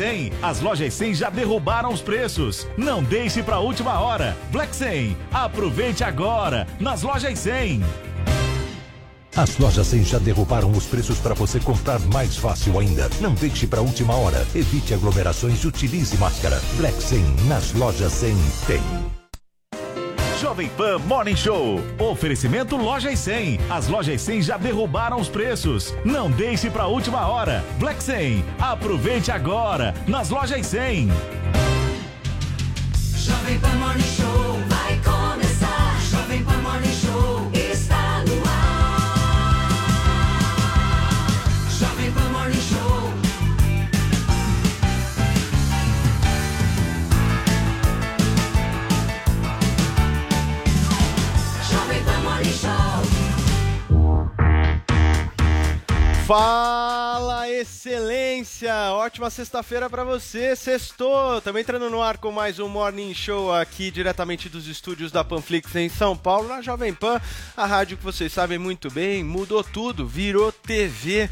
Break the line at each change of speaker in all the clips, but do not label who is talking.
100. As lojas 100 já derrubaram os preços. Não deixe para a última hora. Black 100. Aproveite agora nas lojas 100.
As lojas 100 já derrubaram os preços para você comprar mais fácil ainda. Não deixe para última hora. Evite aglomerações e utilize máscara. Black 100 nas lojas 100 tem.
Jovem Pan Morning Show. Oferecimento Lojas 100. As lojas 100 já derrubaram os preços. Não deixe para última hora. Black 100. Aproveite agora nas lojas 100.
Jovem Pan Morning Show
Fala, excelência! Ótima sexta-feira pra você, sextou! Estamos entrando no ar com mais um Morning Show aqui diretamente dos estúdios da Panflix em São Paulo, na Jovem Pan, a rádio que vocês sabem muito bem, mudou tudo, virou TV.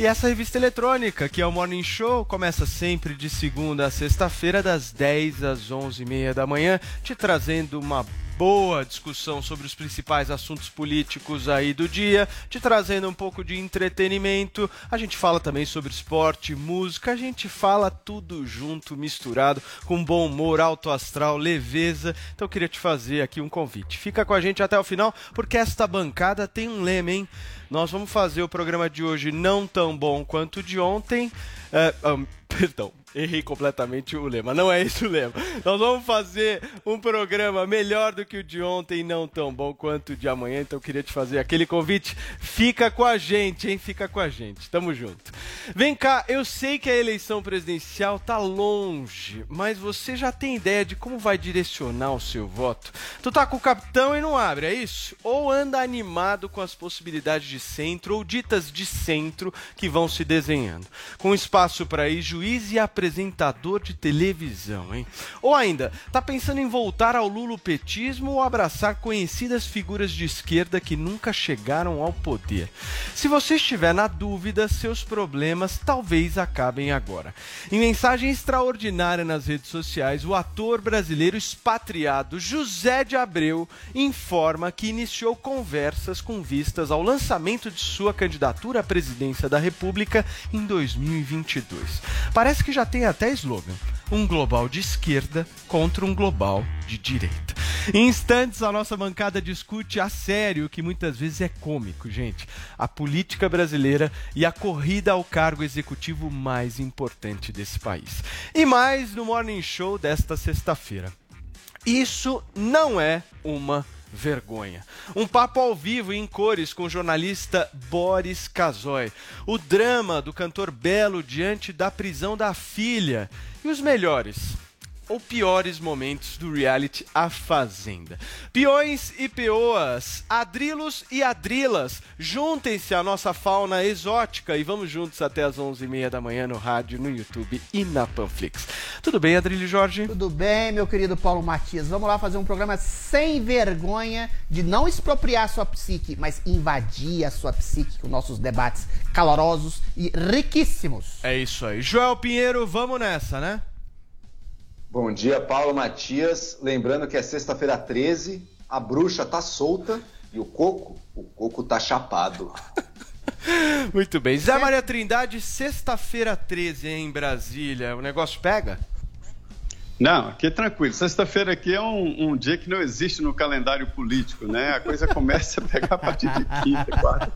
E essa revista eletrônica, que é o Morning Show, começa sempre de segunda a sexta-feira, das 10 às 11h30 da manhã, te trazendo uma boa discussão sobre os principais assuntos políticos aí do dia, te trazendo um pouco de entretenimento. A gente fala também sobre esporte, música, a gente fala tudo junto, misturado, com bom humor, alto astral, leveza. Então eu queria te fazer aqui um convite. Fica com a gente até o final, porque esta bancada tem um lema, hein? Nós vamos fazer o programa de hoje não tão bom quanto o de ontem. É, ah, perdão, errei completamente o lema. Não é esse o lema. Nós vamos fazer um programa melhor do que o de ontem, não tão bom quanto o de amanhã. Então eu queria te fazer aquele convite. Fica com a gente, hein? Fica com a gente. Tamo junto. Vem cá, eu sei que a eleição presidencial tá longe, mas você já tem ideia de como vai direcionar o seu voto? Tu tá com o capitão e não abre, é isso? Ou anda animado com as possibilidades de centro ou ditas de centro que vão se desenhando? Com espaço para ir juiz e apresentador de televisão, hein? Ou ainda, tá pensando em voltar ao lulopetismo ou abraçar conhecidas figuras de esquerda que nunca chegaram ao poder? Se você estiver na dúvida, seus problemas talvez acabem agora. Em mensagem extraordinária nas redes sociais, o ator brasileiro expatriado José de Abreu informa que iniciou conversas com vistas ao lançamento de sua candidatura à presidência da República em 2022. Parece que já tem até slogan: um global de esquerda contra um global de direita. Em instantes, a nossa bancada discute a sério o que muitas vezes é cômico, gente. A política brasileira e a corrida ao cargo executivo mais importante desse país. E mais no Morning Show desta sexta-feira. Isso não é uma vergonha. Um papo ao vivo em cores com o jornalista Boris Casoy. O drama do cantor Belo diante da prisão da filha. E os melhores ou piores momentos do reality A Fazenda. Peões e peoas, adrilos e adrilas, juntem-se à nossa fauna exótica e vamos juntos até as 11h30 da manhã no rádio, no YouTube e na Panflix. Tudo bem, Adrilho Jorge?
Tudo bem, meu querido Paulo Matias? Vamos lá fazer um programa sem vergonha de não expropriar a sua psique, mas invadir a sua psique com nossos debates calorosos e riquíssimos.
É isso aí. Joel Pinheiro, vamos nessa, né?
Bom dia, Paulo Matias. Lembrando que é sexta-feira 13, a bruxa tá solta e o coco, o coco tá chapado.
Muito bem. Zé Maria Trindade, sexta-feira 13 em Brasília. O negócio pega?
Não, aqui é tranquilo. Sexta-feira aqui é um, um, dia que não existe no calendário político, né? A coisa começa a pegar a partir de quinta, quarta.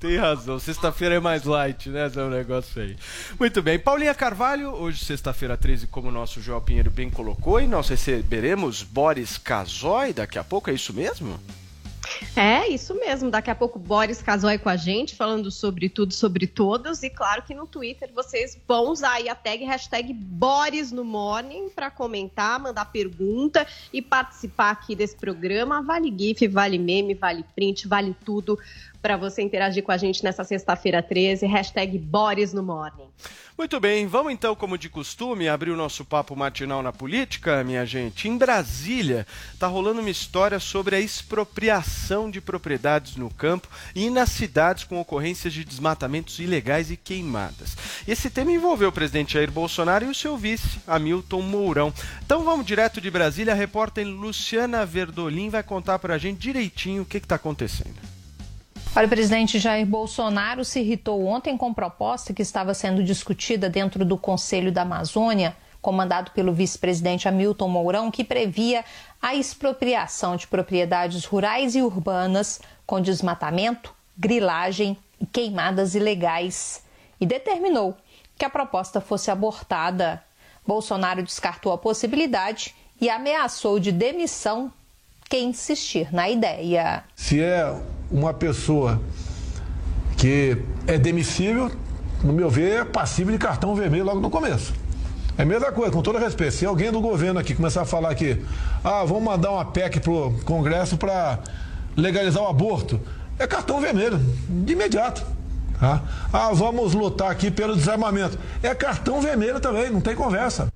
Tem razão. Sexta-feira é mais light, né? Esse é um negócio aí. Muito bem. Paulinha Carvalho, hoje, sexta-feira 13, como o nosso João Pinheiro bem colocou, e nós receberemos Boris Casoy daqui a pouco, é isso mesmo?
É, isso mesmo. Daqui a pouco Boris Casoy com a gente, falando sobre tudo, sobre todos. E claro que no Twitter vocês vão usar aí a tag hashtag Boris no Morning para comentar, mandar pergunta e participar aqui desse programa. Vale GIF, vale meme, vale print, vale tudo para você interagir com a gente nessa sexta-feira 13. Hashtag Boris no Morning.
Muito bem, vamos então, como de costume, abrir o nosso papo matinal na política, minha gente. Em Brasília, tá rolando uma história sobre a expropriação de propriedades no campo e nas cidades com ocorrências de desmatamentos ilegais e queimadas. Esse tema envolveu o presidente Jair Bolsonaro e o seu vice, Hamilton Mourão. Então vamos direto de Brasília, a repórter Luciana Verdolim vai contar pra gente direitinho o que está acontecendo.
Olha, o presidente Jair Bolsonaro se irritou ontem com proposta que estava sendo discutida dentro do Conselho da Amazônia, comandado pelo vice-presidente Hamilton Mourão, que previa a expropriação de propriedades rurais e urbanas com desmatamento, grilagem e queimadas ilegais, e determinou que a proposta fosse abortada. Bolsonaro descartou a possibilidade e ameaçou de demissão quem insistir na ideia.
Se é uma pessoa que é demissível, no meu ver, é passível de cartão vermelho logo no começo. É a mesma coisa, com todo respeito. Se alguém do governo aqui começar a falar que, ah, vamos mandar uma PEC pro Congresso para legalizar o aborto, é cartão vermelho, de imediato. Tá? Ah, vamos lutar aqui pelo desarmamento. É cartão vermelho também, não tem conversa.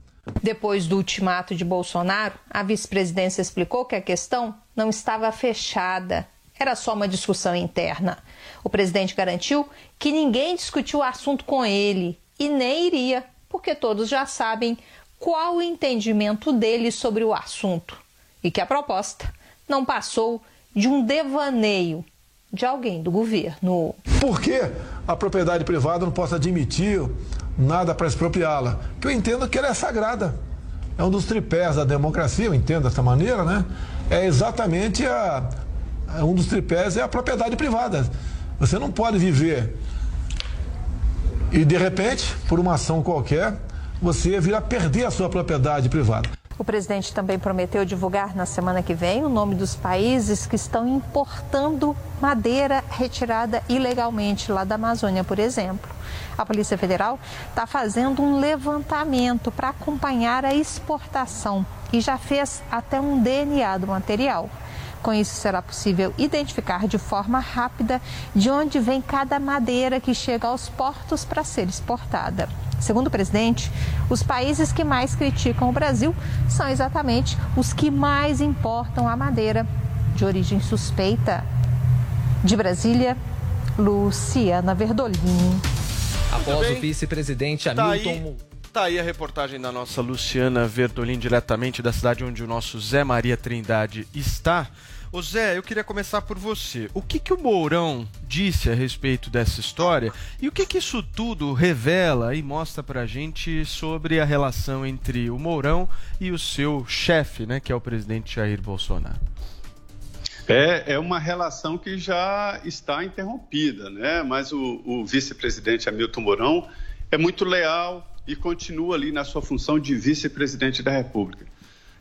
Depois do ultimato de Bolsonaro, a vice-presidência explicou que a questão não estava fechada, era só uma discussão interna. O presidente garantiu que ninguém discutiu o assunto com ele e nem iria, porque todos já sabem qual o entendimento dele sobre o assunto e que a proposta não passou de um devaneio de alguém do governo.
Por que a propriedade privada não possa admitir nada para expropriá-la? Que eu entendo que ela é sagrada. É um dos tripés da democracia, eu entendo dessa maneira, né? É exatamente a, um dos tripés é a propriedade privada. Você não pode viver e de repente, por uma ação qualquer, você vir a perder a sua propriedade privada.
O presidente também prometeu divulgar na semana que vem o nome dos países que estão importando madeira retirada ilegalmente lá da Amazônia, por exemplo. A Polícia Federal está fazendo um levantamento para acompanhar a exportação e já fez até um DNA do material. Com isso, será possível identificar de forma rápida de onde vem cada madeira que chega aos portos para ser exportada. Segundo o presidente, os países que mais criticam o Brasil são exatamente os que mais importam a madeira de origem suspeita. De Brasília, Luciana Verdolim.
Após o vice-presidente
Tá
Hamilton.
aí, tá aí a reportagem da nossa Luciana Verdolim, diretamente da cidade onde o nosso Zé Maria Trindade está. Ô Zé, eu queria começar por você. O que, que o Mourão disse a respeito dessa história e o que, que isso tudo revela e mostra pra gente sobre a relação entre o Mourão e o seu chefe, né, que é o presidente Jair Bolsonaro?
É, é uma relação que já está interrompida, né? Mas o, o vice-presidente Hamilton Mourão é muito leal e continua ali na sua função de vice-presidente da República.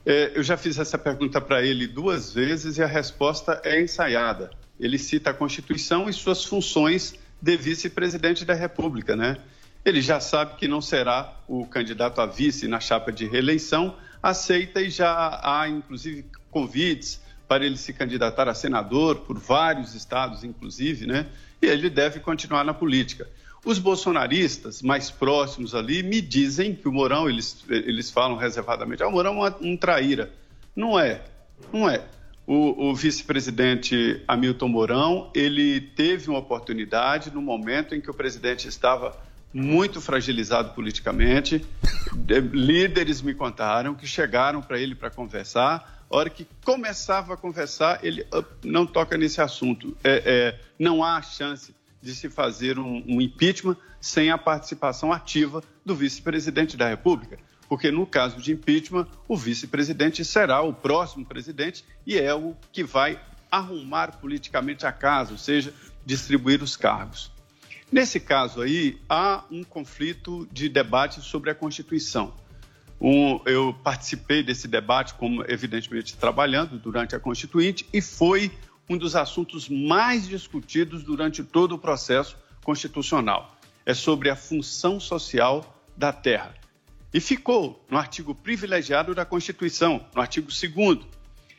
É, eu já fiz essa pergunta para ele duas vezes e a resposta é ensaiada. Ele cita a Constituição e suas funções de vice-presidente da República, né? Ele já sabe que não será o candidato a vice na chapa de reeleição, aceita e já há, inclusive, convites para ele se candidatar a senador por vários estados, inclusive, né? E ele deve continuar na política. Os bolsonaristas mais próximos ali me dizem que o Mourão, eles, eles falam reservadamente, ah, o Mourão é um, traíra. Não é, não é. O, o vice-presidente Hamilton Mourão, ele teve uma oportunidade no momento em que o presidente estava muito fragilizado politicamente. De- líderes me contaram que chegaram para ele para conversar. A hora que começava a conversar, ele "Ah, não toca nesse assunto. É, é, não há chance de se fazer um, um impeachment sem a participação ativa do vice-presidente da República. Porque no caso de impeachment, o vice-presidente será o próximo presidente e é o que vai arrumar politicamente a casa, ou seja, distribuir os cargos. Nesse caso aí, há um conflito de debate sobre a Constituição. Um- eu participei desse debate, como evidentemente trabalhando durante a Constituinte, e foi um dos assuntos mais discutidos durante todo o processo constitucional. É sobre a função social da terra. E ficou no artigo privilegiado da Constituição, no artigo 2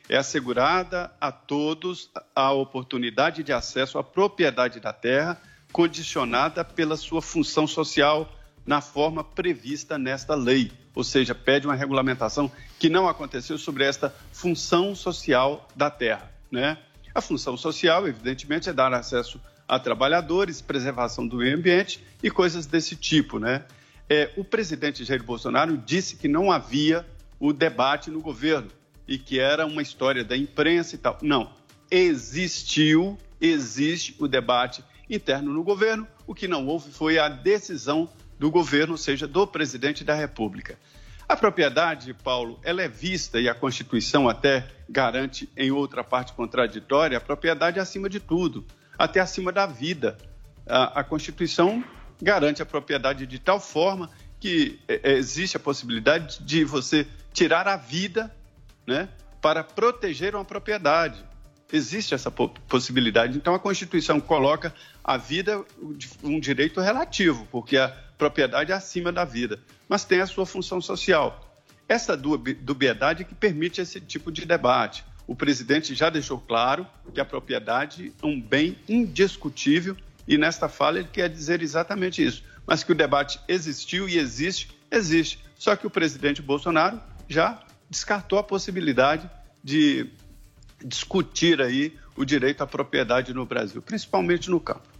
é assegurada a todos a oportunidade de acesso à propriedade da terra, condicionada pela sua função social na forma prevista nesta lei. Ou seja, pede uma regulamentação que não aconteceu sobre esta função social da terra. Né? A função social, evidentemente, é dar acesso a trabalhadores, preservação do meio ambiente e coisas desse tipo. Né? É, o presidente Jair Bolsonaro disse que não havia o debate no governo e que era uma história da imprensa e tal. Não. Existiu, existe o debate interno no governo. O que não houve foi a decisão do governo, ou seja, do presidente da República. A propriedade, Paulo, ela é vista, e a Constituição até garante em outra parte contraditória, a propriedade é acima de tudo, até acima da vida. A, a Constituição garante a propriedade de tal forma que é, existe a possibilidade de você tirar a vida né, para proteger uma propriedade. Existe essa possibilidade. Então, a Constituição coloca a vida um direito relativo, porque a propriedade é acima da vida, mas tem a sua função social. Essa dubiedade que permite esse tipo de debate. O presidente já deixou claro que a propriedade é um bem indiscutível e nesta fala ele quer dizer exatamente isso. Mas que o debate existiu e existe, existe. Só que o presidente Bolsonaro já descartou a possibilidade de discutir aí o direito à propriedade no Brasil, principalmente no campo.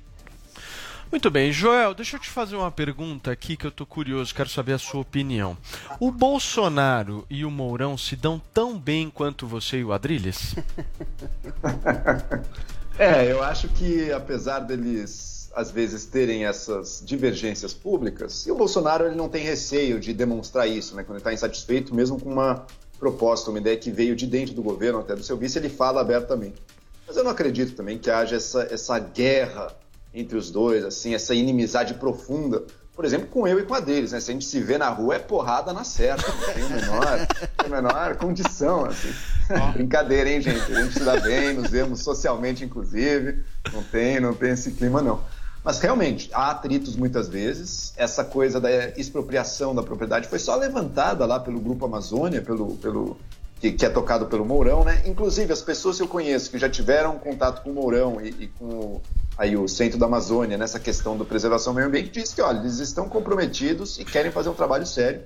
Muito bem, Joel, deixa eu te fazer uma pergunta aqui que eu tô curioso, quero saber a sua opinião. O Bolsonaro e o Mourão se dão tão bem quanto você e o Adrilles?
É, eu acho que apesar deles às vezes terem essas divergências públicas, e o Bolsonaro ele não tem receio de demonstrar isso, né? Quando ele está insatisfeito, mesmo com uma proposta, uma ideia que veio de dentro do governo, até do seu vice, ele fala abertamente. Mas eu não acredito também que haja essa, essa guerra entre os dois, assim, essa inimizade profunda. Por exemplo, com eu e com a deles, né? Se a gente se vê na rua, é porrada na certa. Não tem a menor, a menor condição, assim. Brincadeira, hein, gente? A gente se dá bem, nos vemos socialmente, inclusive. Não tem, não tem esse clima, não. Mas realmente, há atritos muitas vezes. Essa coisa da expropriação da propriedade foi só levantada lá pelo Grupo Amazônia, pelo, pelo que, que, é tocado pelo Mourão, né? Inclusive, as pessoas que eu conheço que já tiveram contato com o Mourão e, e com aí o centro da Amazônia nessa questão da preservação do meio ambiente diz que olha, eles estão comprometidos e querem fazer um trabalho sério.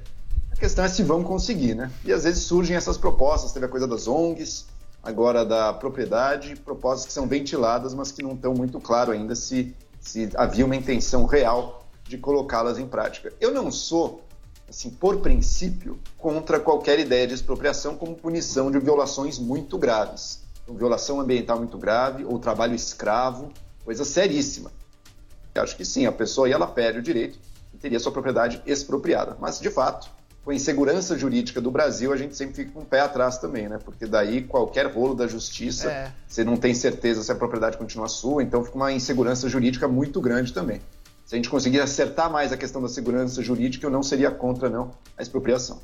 A questão é se vão conseguir, né? E às vezes surgem essas propostas, teve a coisa das ONGs, agora da propriedade, propostas que são ventiladas, mas que não estão muito claro ainda se, se havia uma intenção real de colocá-las em prática. Eu não sou, assim, por princípio, contra qualquer ideia de expropriação como punição de violações muito graves. Então, violação ambiental muito grave ou trabalho escravo coisa seríssima. Eu acho que sim, a pessoa aí ela perde o direito e teria sua propriedade expropriada. Mas, de fato, com a insegurança jurídica do Brasil, a gente sempre fica com o pé atrás também, né? Porque daí qualquer rolo da justiça,
É.
você não tem certeza se a propriedade continua sua, então fica uma insegurança jurídica muito grande também. Se a gente conseguir acertar mais a questão da segurança jurídica, eu não seria contra, não, a expropriação.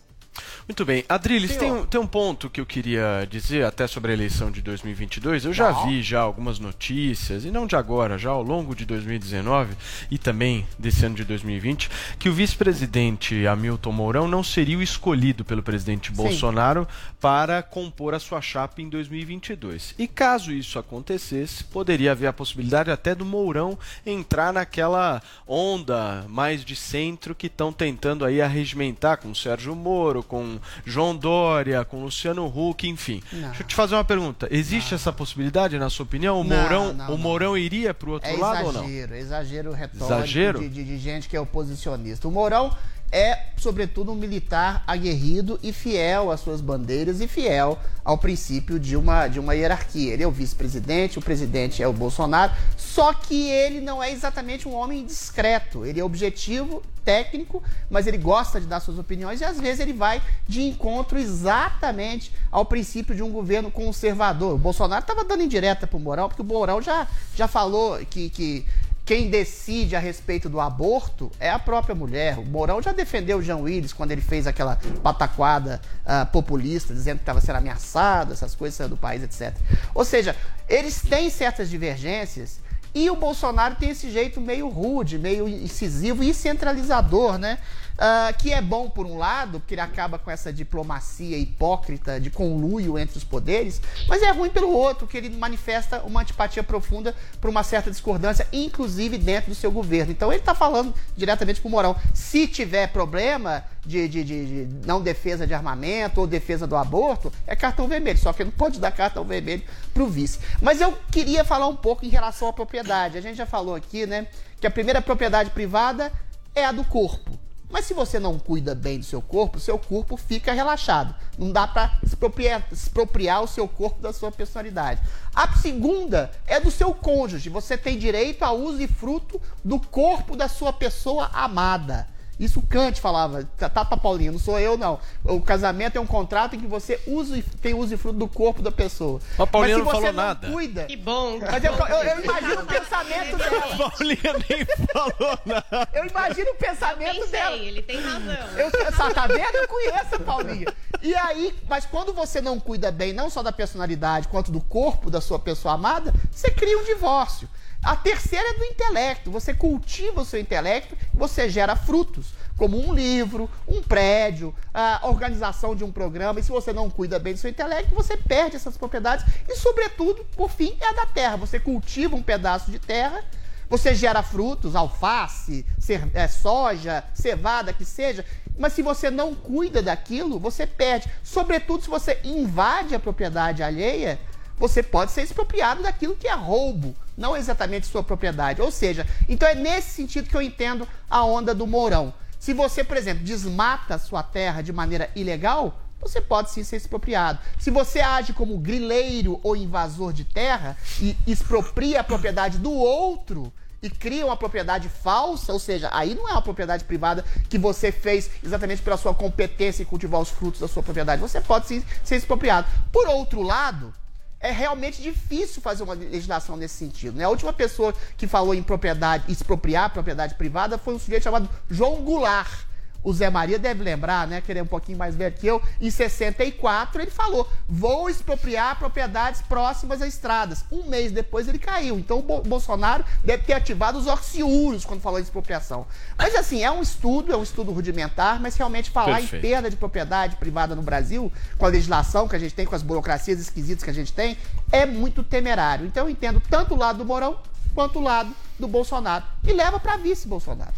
Muito bem. Adriles, tem um, tem um ponto que eu queria dizer até sobre a eleição de 2022. Eu já
Não.
vi já algumas notícias, e não de agora, já ao longo de 2019 e também desse ano de 2020, que o vice-presidente Hamilton Mourão não seria o escolhido pelo presidente Bolsonaro para compor a sua chapa em 2022. E caso isso acontecesse, poderia haver a possibilidade até do Mourão entrar naquela onda mais de centro que estão tentando aí arregimentar com o Sérgio Moro, com João Dória, com Luciano Huck, enfim.
Não.
Deixa eu te fazer uma pergunta. Existe essa possibilidade, na sua opinião? O
Não,
Mourão,
não,
o
não.
Mourão iria para o outro
É
lado ou não?
exagero, exagero retórico
Exagero?
De, de- de gente que é oposicionista. O Mourão é, sobretudo, um militar aguerrido e fiel às suas bandeiras e fiel ao princípio de uma, de uma hierarquia. Ele é o vice-presidente, o presidente é o Bolsonaro, só que ele não é exatamente um homem discreto. Ele é objetivo, técnico, mas ele gosta de dar suas opiniões e às vezes ele vai de encontro exatamente ao princípio de um governo conservador. O Bolsonaro estava dando indireta pro Mourão, porque o Mourão já, já falou que, que quem decide a respeito do aborto é a própria mulher. O Mourão já defendeu o Jean Willis quando ele fez aquela pataquada ah, populista, dizendo que estava sendo ameaçado, essas coisas do país, etc. Ou seja, eles têm certas divergências e o Bolsonaro tem esse jeito meio rude, meio incisivo e centralizador, né? Ah, que é bom por um lado, porque ele acaba com essa diplomacia hipócrita de conluio entre os poderes, mas é ruim pelo outro, que ele manifesta uma antipatia profunda por uma certa discordância, inclusive dentro do seu governo. Então ele está falando diretamente para o Mourão. Se tiver problema de, de, de- de não defesa de armamento ou defesa do aborto, é cartão vermelho. Só que não pode dar cartão vermelho para o vice. Mas eu queria falar um pouco em relação à propriedade. A gente já falou aqui, né, que a primeira propriedade privada é a do corpo. Mas se você não cuida bem do seu corpo, seu corpo fica relaxado. Não dá para expropriar, expropriar o seu corpo da sua personalidade. A segunda é do seu cônjuge. Você tem direito a uso e fruto do corpo da sua pessoa amada. Isso Kant falava, tá, tá Paulinho, não sou eu não. O casamento é um contrato em que você usa e tem uso e fruto do corpo da pessoa.
Mas Paulinho não
você
falou nada.
Cuida,
Que bom.
mas eu, eu- eu imagino o pensamento dela.
Paulinha nem falou nada.
Eu imagino o pensamento
Pensei,
dela.
ele tem razão.
Eu, só tá vendo? Eu conheço a Paulinha. E aí, mas quando você não cuida bem, não só da personalidade, quanto do corpo da sua pessoa amada, você cria um divórcio. A terceira é do intelecto. Você cultiva o seu intelecto você gera frutos, como um livro, um prédio, a organização de um programa. E se você não cuida bem do seu intelecto, você perde essas propriedades. E, sobretudo, por fim, é a da terra. Você cultiva um pedaço de terra você gera frutos, alface, é, soja, cevada, que seja. Mas se você não cuida daquilo, você perde. Sobretudo se você invade a propriedade alheia, você pode ser expropriado daquilo que é roubo, não exatamente sua propriedade. Ou seja, então é nesse sentido que eu entendo a onda do Mourão. Se você, por exemplo, desmata sua terra de maneira ilegal, você pode sim ser expropriado. Se você age como grileiro ou invasor de terra e expropria a propriedade do outro e cria uma propriedade falsa, ou seja, aí não é uma propriedade privada que você fez exatamente pela sua competência em cultivar os frutos da sua propriedade, você pode sim ser expropriado. Por outro lado, é realmente difícil fazer uma legislação nesse sentido. Né? A última pessoa que falou em propriedade, expropriar propriedade privada foi um sujeito chamado João Goulart. O Zé Maria deve lembrar, né? Que ele é um pouquinho mais velho que eu. Em 64, ele falou: vou expropriar propriedades próximas a estradas. Um mês depois ele caiu. Então o Bo- Bolsonaro deve ter ativado os orciúrios quando falou em expropriação. Mas assim, é um estudo, é um estudo rudimentar, mas realmente falar
Perfeito.
em perda de propriedade privada no Brasil, com a legislação que a gente tem, com as burocracias esquisitas que a gente tem, é muito temerário. Então eu entendo tanto o lado do Mourão quanto o lado do Bolsonaro. E leva para vice Bolsonaro.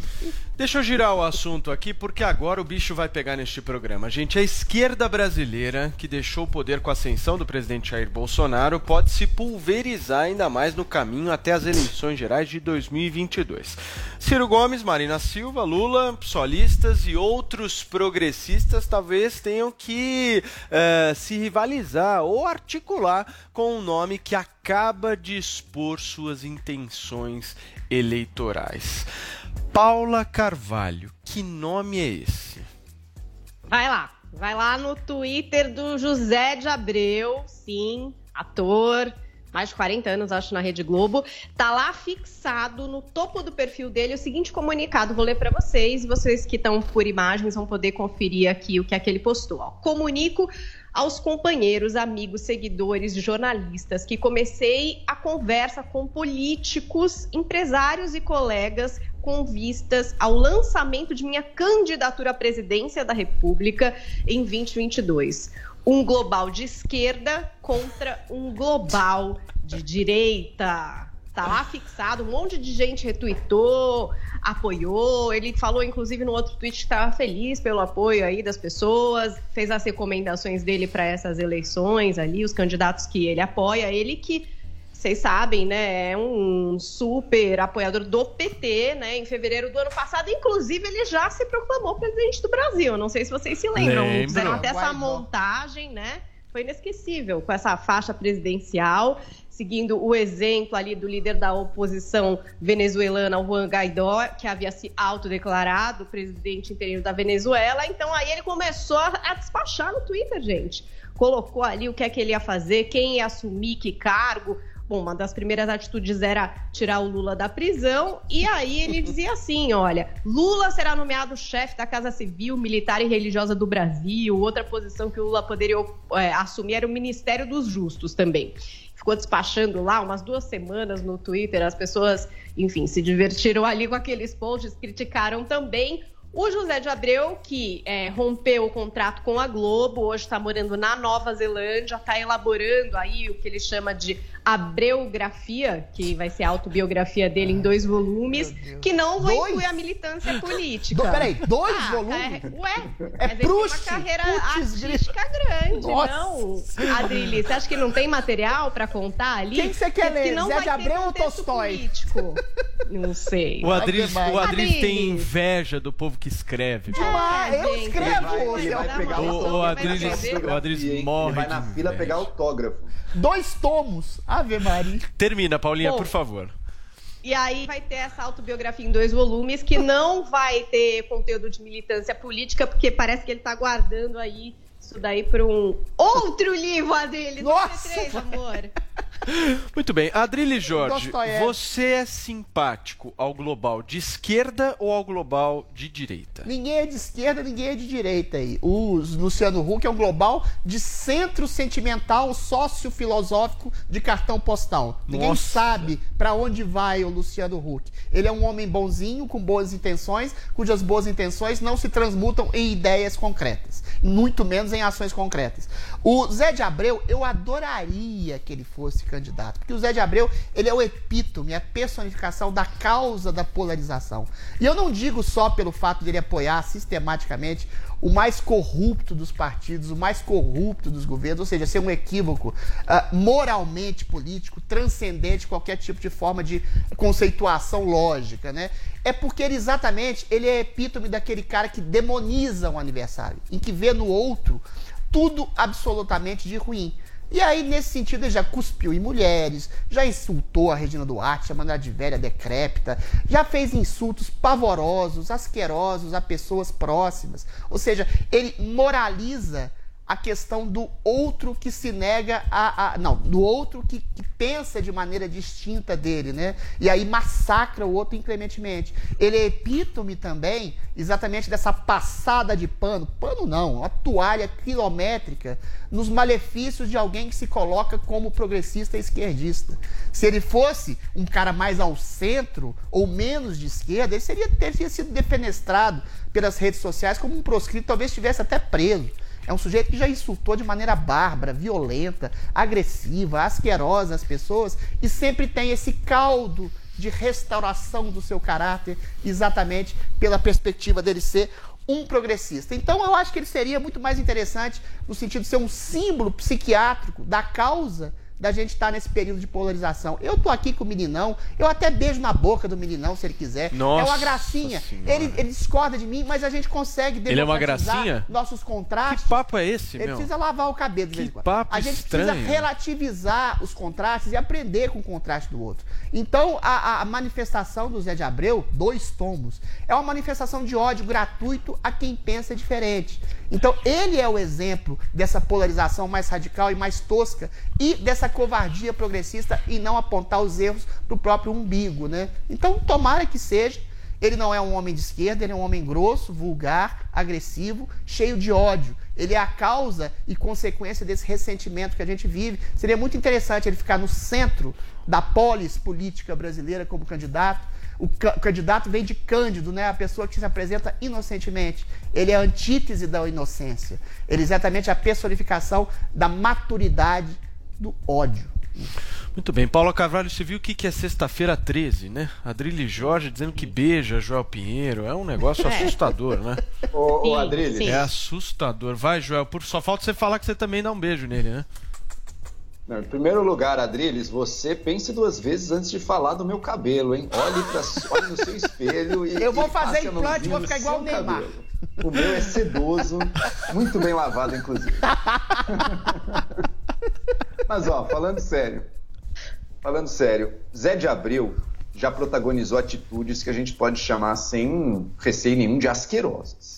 Deixa eu girar o assunto aqui, porque agora o bicho vai pegar neste programa. Gente, a esquerda brasileira, que deixou o poder com a ascensão do presidente Jair Bolsonaro, pode se pulverizar ainda mais no caminho até as eleições gerais de 2022. Ciro Gomes, Marina Silva, Lula, solistas e outros progressistas talvez tenham que eh, se rivalizar ou articular com um nome que acaba de expor suas intenções eleitorais. Paula Carvalho, que nome é esse?
Vai lá. Vai lá no Twitter do José de Abreu, sim, ator, mais de 40 anos, acho, na Rede Globo. Tá lá fixado no topo do perfil dele o seguinte comunicado. Vou ler para vocês, vocês que estão por imagens vão poder conferir aqui o que é que ele postou. Ó. Comunico aos companheiros, amigos, seguidores, jornalistas que comecei a conversa com políticos, empresários e colegas com vistas ao lançamento de minha candidatura à presidência da República em 2022. Um global de esquerda contra um global de direita. Tá lá fixado, um monte de gente retuitou, apoiou. Ele falou, inclusive, no outro tweet que estava feliz pelo apoio aí das pessoas, fez as recomendações dele para essas eleições ali, os candidatos que ele apoia. Ele que vocês sabem, né? É um super apoiador do PT, né? Em fevereiro do ano passado, inclusive, ele já se proclamou presidente do Brasil. Não sei se vocês se lembram.
Lembro.
Fizeram até essa montagem, né? Foi inesquecível com essa faixa presidencial, seguindo o exemplo ali do líder da oposição venezuelana, Juan Guaidó, que havia se autodeclarado presidente interino da Venezuela. Então aí ele começou a despachar no Twitter, gente colocou ali o que é que ele ia fazer, quem ia assumir que cargo, Bom, uma das primeiras atitudes era tirar o Lula da prisão, e aí ele dizia assim: olha, Lula será nomeado chefe da Casa Civil, Militar e Religiosa do Brasil. Outra posição que o Lula poderia é, assumir era o Ministério dos Justos também. Ficou despachando lá umas duas semanas no Twitter, as pessoas, enfim, se divertiram ali com aqueles posts, criticaram também. O José de Abreu, que é, rompeu o contrato com a Globo, hoje está morando na Nova Zelândia, está elaborando aí o que ele chama de Abreografia, que vai ser a autobiografia dele em dois volumes, que não vai
Dois?
incluir a militância política.
Do- peraí, dois
Ah,
volumes?
é- ué,
É
mas ele tem uma
Proust,
carreira
putz,
artística grande,
Nossa.
não. Adrilli, você acha que não tem material para contar ali?
Quem que você quer
Que
ler,
não
Zé de Abreu ou Tolstói?
político. Não sei.
O Adriles,
Ave
o Adriles
Maria.
tem inveja do povo que escreve.
Ah, eu
gente,
escrevo,
ele vai- ele vai
O, o
escrever.
o Adriles
Ele
morre
vai na fila pegar autógrafo.
Dois tomos. Ave Maria.
Termina, Paulinha,
Bom.
por favor.
E aí vai ter essa autobiografia em dois volumes que não vai ter conteúdo de militância política, porque parece que ele tá guardando aí isso daí para um outro livro, Adriles.
Nossa!
93, amor.
Muito bem. Adrilles Jorge, você é simpático ao global de esquerda ou ao global de direita?
Ninguém é de esquerda, ninguém é de direita aí. O Luciano Huck é um global de centro sentimental sócio-filosófico de cartão postal. Ninguém
Nossa.
sabe pra onde vai o Luciano Huck. Ele é um homem bonzinho, com boas intenções, cujas boas intenções não se transmutam em ideias concretas, muito menos em ações concretas. O Zé de Abreu, eu adoraria que ele fosse candidato, porque o Zé de Abreu, ele é o epítome, a personificação da causa da polarização. E eu não digo só pelo fato de ele apoiar sistematicamente o mais corrupto dos partidos, o mais corrupto dos governos, ou seja, ser um equívoco ah, moralmente político, transcendente qualquer tipo de forma de conceituação lógica, né? É porque ele exatamente ele é epítome daquele cara que demoniza um aniversário, em que vê no outro tudo absolutamente de ruim. E aí, nesse sentido, ele já cuspiu em mulheres, já insultou a Regina Duarte, chamando ela de velha decrépita, já fez insultos pavorosos, asquerosos a pessoas próximas. Ou seja, ele moraliza a questão do outro que se nega a. a- não, do outro que, que pensa de maneira distinta dele, né? E aí massacra o outro inclementemente. Ele é epítome também, exatamente dessa passada de pano, pano não, uma toalha quilométrica, nos malefícios de alguém que se coloca como progressista esquerdista. Se ele fosse um cara mais ao centro ou menos de esquerda, ele seria, teria sido defenestrado pelas redes sociais como um proscrito, talvez estivesse até preso. É um sujeito que já insultou de maneira bárbara, violenta, agressiva, asquerosa as pessoas e sempre tem esse caldo de restauração do seu caráter, exatamente pela perspectiva dele ser um progressista. Então eu acho que ele seria muito mais interessante no sentido de ser um símbolo psiquiátrico da causa da gente estar nesse período de polarização. Eu tô aqui com o meninão, eu até beijo na boca do meninão se ele quiser.
Nossa
é uma gracinha.
Senhora.
Ele, ele discorda de mim, mas a gente consegue
Ele é uma gracinha?
nossos contrastes.
Que papo é esse,
Ele
meu?
precisa lavar o cabelo de
Que
vez em quando.
papo
a gente
estranho.
precisa relativizar os contrastes e aprender com o contraste do outro. Então, a, a manifestação do Zé de Abreu, dois tomos, é uma manifestação de ódio gratuito a quem pensa diferente. Então, ele é o exemplo dessa polarização mais radical e mais tosca e dessa covardia progressista em não apontar os erros para o próprio umbigo, né? Então, tomara que seja. Ele não é um homem de esquerda, ele é um homem grosso, vulgar, agressivo, cheio de ódio. Ele é a causa e consequência desse ressentimento que a gente vive. Seria muito interessante ele ficar no centro da polis política brasileira como candidato. O, ca- o candidato vem de Cândido, né? A pessoa que se apresenta inocentemente. Ele é a antítese da inocência. Ele é exatamente a personificação da maturidade do ódio.
Muito bem. Paula Carvalho, você viu o que, que é sexta-feira 13, né? Adrilles Jorge dizendo que beija Joel Pinheiro. É um negócio
É.
assustador, né?
Ô, ô
sim.
É assustador. Vai, Joel, por... só falta você falar que você também dá um beijo nele, né?
Não, em primeiro lugar, Adrilles, você pense duas vezes antes de falar do meu cabelo, hein? Olhe, pra, olhe no seu espelho e.
Eu vou
e
fazer
a
implante, vou ficar igual o Neymar.
cabelo. O meu é sedoso, muito bem lavado, inclusive. Mas, ó, falando sério. Falando sério, Zé de Abreu já protagonizou atitudes que a gente pode chamar sem receio nenhum de asquerosas.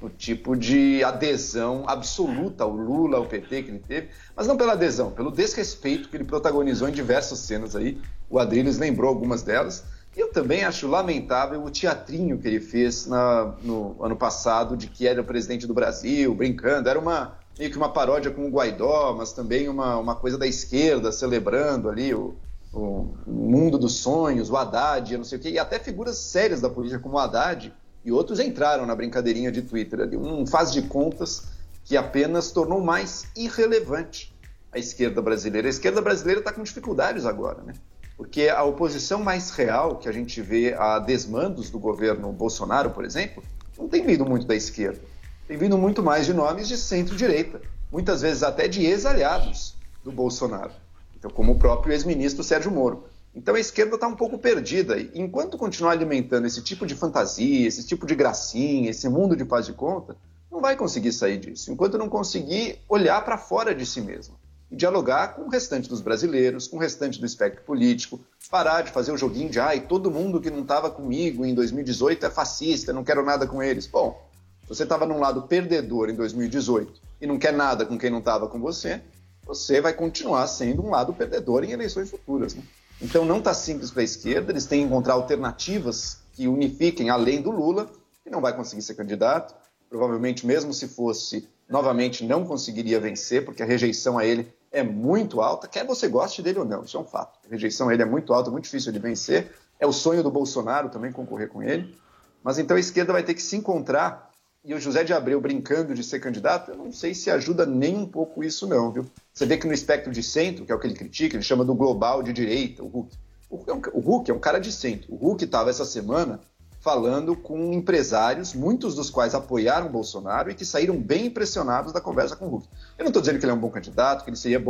No tipo de adesão absoluta ao Lula, ao PT que ele teve, mas não pela adesão, pelo desrespeito que ele protagonizou em diversas cenas aí. O Adriles lembrou algumas delas. E eu também acho lamentável o teatrinho que ele fez na- no ano passado de que era o presidente do Brasil, brincando. Era uma meio que uma paródia com o Guaidó, mas também uma, uma coisa da esquerda, celebrando ali o, o mundo dos sonhos, o Haddad, não sei o quê, e até figuras sérias da política como o Haddad e outros entraram na brincadeirinha de Twitter ali. Um faz de contas que apenas tornou mais irrelevante a esquerda brasileira. A esquerda brasileira está com dificuldades agora, né? Porque a oposição mais real que a gente vê a desmandos do governo Bolsonaro, por exemplo, não tem vindo muito da esquerda. Tem vindo muito mais de nomes de centro-direita, muitas vezes até de ex-aliados do Bolsonaro, então, como o próprio ex-ministro Sérgio Moro. Então a esquerda está um pouco perdida. Enquanto continuar alimentando esse tipo de fantasia, esse tipo de gracinha, esse mundo de paz de conta, não vai conseguir sair disso. Enquanto não conseguir olhar para fora de si mesmo e dialogar com o restante dos brasileiros, com o restante do espectro político, parar de fazer o joguinho de ai, todo mundo que não estava comigo em 2018 é fascista, não quero nada com eles. Bom, você estava num lado perdedor em 2018 e não quer nada com quem não estava com você, você vai continuar sendo um lado perdedor em eleições futuras. Né? Então não está simples para a esquerda, eles têm que encontrar alternativas que unifiquem além do Lula, que não vai conseguir ser candidato. Provavelmente, mesmo se fosse, novamente não conseguiria vencer, porque a rejeição a ele é muito alta, quer você goste dele ou não, isso é um fato. A rejeição a ele é muito alta, muito difícil de vencer. É o sonho do Bolsonaro também concorrer com ele. Mas então a esquerda vai ter que se encontrar e o José de Abreu brincando de ser candidato, eu não sei se ajuda nem um pouco isso não, viu? Você vê que no espectro de centro, que é o que ele critica, ele chama do global de direita, o Huck. O Huck é um, é cara de centro. O Huck estava essa semana falando com empresários, muitos dos quais apoiaram Bolsonaro e que saíram bem impressionados da conversa com o Huck. Eu não estou dizendo que ele é um bom candidato, que ele seria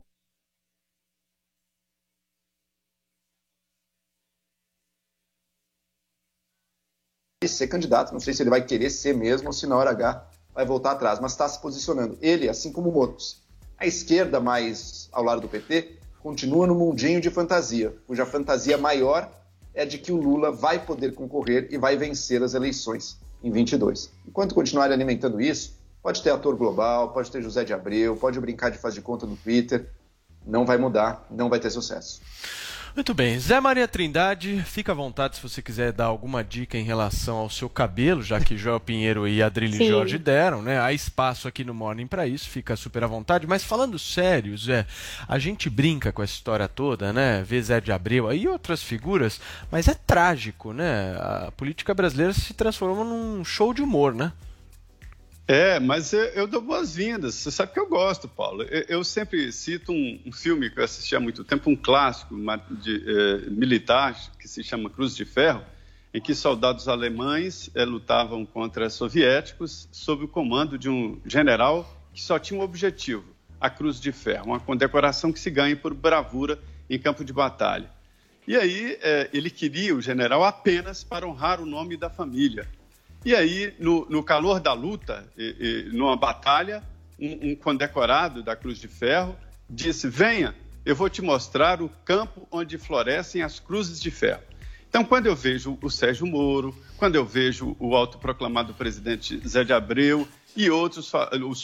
ser candidato. Não sei se ele vai querer ser mesmo ou se na hora H vai voltar atrás, mas está se posicionando. Ele, assim como outros. A esquerda, mais ao lado do PT, continua no mundinho de fantasia, cuja fantasia maior é de que o Lula vai poder concorrer e vai vencer as eleições em 22. Enquanto continuarem alimentando isso, pode ter ator global, pode ter José de Abreu, pode brincar de faz de conta no Twitter, não vai mudar, não vai ter sucesso.
Muito bem, Zé Maria Trindade, fica à vontade se você quiser dar alguma dica em relação ao seu cabelo, já que Joel Pinheiro e Adrilho. Jorge deram, né? Há espaço aqui no Morning para isso, fica super à vontade. Mas falando sério, Zé, a gente brinca com essa história toda, né? Vê Zé de Abreu aí e outras figuras, mas é trágico, né? A política brasileira se transformou num show de humor, né?
É, mas eu, eu dou boas-vindas. Você sabe que eu gosto, Paulo. Eu, eu sempre cito um, um filme que eu assisti há muito tempo, um clássico de, eh, militar, que se chama Cruz de Ferro, em que soldados alemães eh, lutavam contra soviéticos sob o comando de um general que só tinha um objetivo, a Cruz de Ferro, uma condecoração que se ganha por bravura em campo de batalha. E aí eh, ele queria o general apenas para honrar o nome da família. E aí, no, no calor da luta, e- e numa batalha, um, um condecorado da Cruz de Ferro disse: Venha, eu vou te mostrar o campo onde florescem as cruzes de ferro. Então, quando eu vejo o Sérgio Moro, quando eu vejo o autoproclamado presidente Zé de Abreu e outros,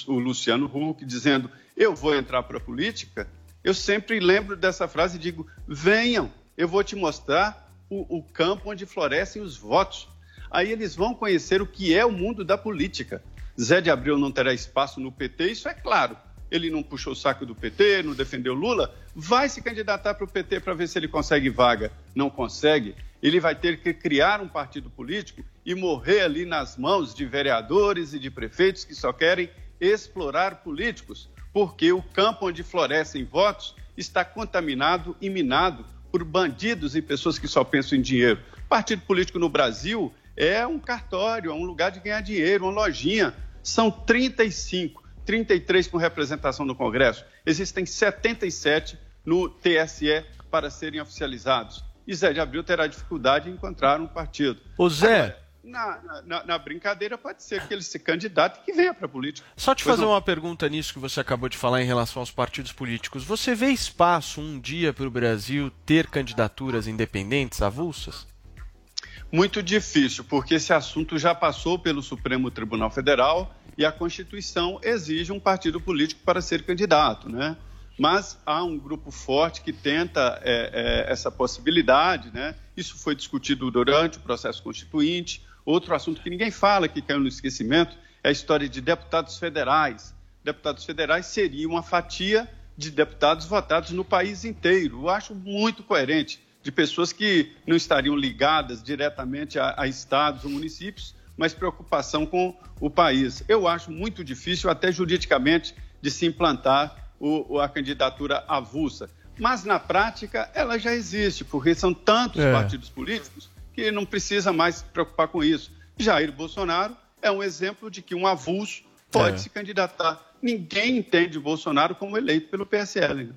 o Luciano Huck, dizendo: Eu vou entrar para a política, eu sempre lembro dessa frase e digo: Venham, eu vou te mostrar o, o campo onde florescem os votos aí eles vão conhecer o que é o mundo da política. Zé de Abreu não terá espaço no PT, isso é claro. Ele não puxou o saco do PT, não defendeu Lula, vai se candidatar para o PT para ver se ele consegue vaga. Não consegue, ele vai ter que criar um partido político e morrer ali nas mãos de vereadores e de prefeitos que só querem explorar políticos, porque o campo onde florescem votos está contaminado e minado por bandidos e pessoas que só pensam em dinheiro. Partido político no Brasil é um cartório, é um lugar de ganhar dinheiro, uma lojinha. São 35, 33 com representação no Congresso. Existem 77 no TSE para serem oficializados. E Zé de Abril terá dificuldade em encontrar um partido.
Ô Zé,
Agora, na, na- na brincadeira, pode ser que ele se candidate e que venha para a política.
Só te
Pois
fazer
não.
uma pergunta nisso que você acabou de falar em relação aos partidos políticos. Você vê espaço um dia para o Brasil ter candidaturas independentes avulsas?
Muito difícil, porque esse assunto já passou pelo Supremo Tribunal Federal e a Constituição exige um partido político para ser candidato, né? Mas há um grupo forte que tenta é, é, essa possibilidade, né? Isso foi discutido durante o processo constituinte. Outro assunto que ninguém fala, que caiu no esquecimento, é a história de deputados federais. Deputados federais seriam uma fatia de deputados votados no país inteiro. Eu acho muito coerente de pessoas que não estariam ligadas diretamente a, a estados ou municípios, mas preocupação com o país. Eu acho muito difícil, até juridicamente, de se implantar o, a candidatura avulsa. Mas, na prática, ela já existe, porque são tantos
É.
partidos políticos que não precisa mais se preocupar com isso. Jair Bolsonaro é um exemplo de que um avulso pode
É.
se candidatar. Ninguém entende Bolsonaro como eleito pelo PSL.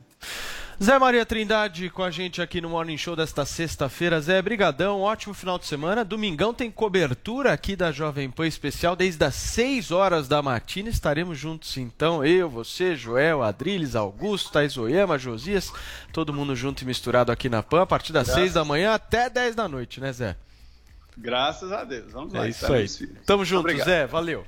Zé Maria Trindade com a gente aqui no Morning Show desta sexta-feira. Zé, brigadão, ótimo final de semana. Domingão tem cobertura aqui da Jovem Pan Especial desde as 6 horas da matina. Estaremos juntos então, eu, você, Joel, Adriles, Augusto, Thais Oyama, Josias, todo mundo junto e misturado aqui na Pan, a partir das
Graças.
6 da manhã até 10 da noite, né, Zé?
Graças a Deus. Vamos lá.
É isso aí. Tamo junto,
Obrigado.
Zé. Valeu.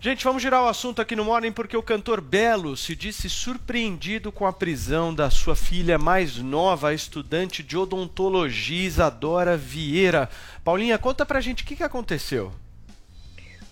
Gente, vamos girar o assunto aqui no Morning porque o cantor Belo se disse surpreendido com a prisão da sua filha mais nova, a estudante de odontologia Isadora Vieira. Paulinha, conta pra gente o que, que aconteceu.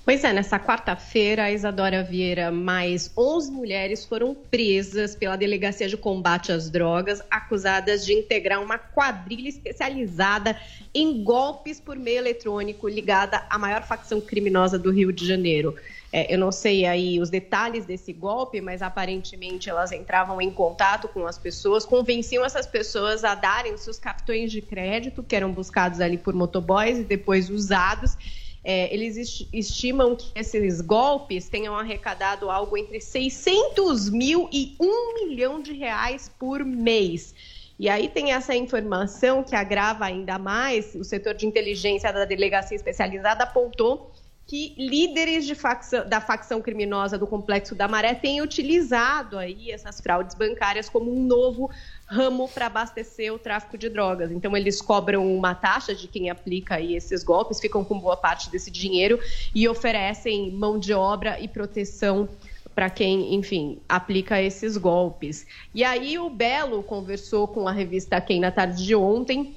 Pois é, nessa quarta-feira, a Isadora Vieira mais 11 mulheres foram presas pela Delegacia de Combate às Drogas, acusadas de integrar uma quadrilha especializada em golpes por meio eletrônico ligada à maior facção criminosa do Rio de Janeiro. É, eu não sei aí os detalhes desse golpe, mas aparentemente elas entravam em contato com as pessoas, convenciam essas pessoas a darem seus cartões de crédito, que eram buscados ali por motoboys e depois usados. É, eles esti- estimam que esses golpes tenham arrecadado algo entre 600 mil e 1 milhão de reais por mês. E aí tem essa informação que agrava ainda mais. O setor de inteligência da delegacia especializada apontou que líderes de facção- da facção criminosa do Complexo da Maré têm utilizado aí essas fraudes bancárias como um novo ramo para abastecer o tráfico de drogas. Então eles cobram uma taxa de quem aplica aí esses golpes, ficam com boa parte desse dinheiro e oferecem mão de obra e proteção para quem, enfim, aplica esses golpes. E aí o Belo conversou com a revista Quem na tarde de ontem,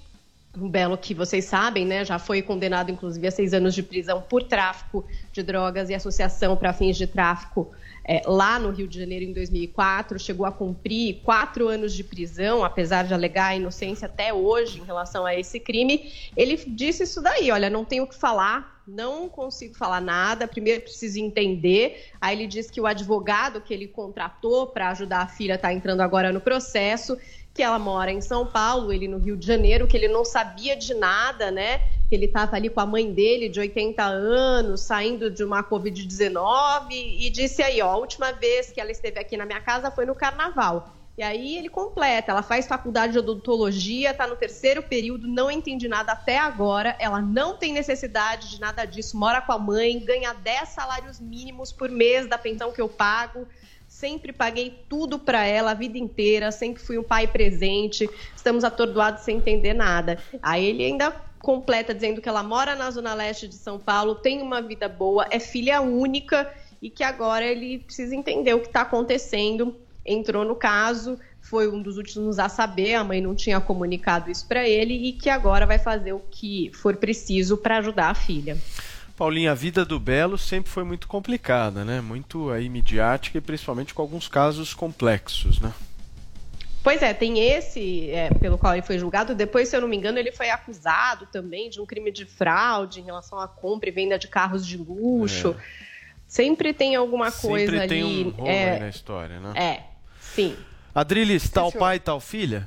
o Belo, que vocês sabem, né, já foi condenado, inclusive, a seis anos de prisão por tráfico de drogas e associação para fins de tráfico é, lá no Rio de Janeiro em 2004. Chegou a cumprir quatro anos de prisão, apesar de alegar a inocência até hoje em relação a esse crime. Ele disse isso daí: olha, não tenho o que falar, não consigo falar nada, primeiro preciso entender. Aí ele disse que o advogado que ele contratou para ajudar a filha está entrando agora no processo que ela mora em São Paulo, ele no Rio de Janeiro, que ele não sabia de nada, né? Que ele estava ali com a mãe dele de 80 anos, saindo de uma Covid-19, e disse aí, ó, a última vez que ela esteve aqui na minha casa foi no carnaval. E aí ele completa, ela faz faculdade de odontologia, está no terceiro período, não entendi nada até agora, ela não tem necessidade de nada disso, mora com a mãe, ganha 10 salários mínimos por mês da pensão que eu pago, sempre paguei tudo para ela a vida inteira, sempre fui um pai presente, estamos atordoados sem entender nada. Aí ele ainda completa dizendo que ela mora na zona leste de São Paulo, tem uma vida boa, é filha única e que agora ele precisa entender o que está acontecendo. Entrou no caso, foi um dos últimos a saber, a mãe não tinha comunicado isso para ele e que agora vai fazer o que for preciso para ajudar a filha.
Paulinha, a vida do Belo sempre foi muito complicada, né? Muito aí midiática e principalmente com alguns casos complexos, né?
Pois é, tem esse é, pelo qual ele foi julgado. Depois, se eu não me engano, ele foi acusado também de um crime de fraude em relação à compra e venda de carros de luxo. Sempre tem alguma coisa
É. Sempre tem
ali.
um
é,
aí na história, né?
é, sim.
Adriles, tal pai, tal filha?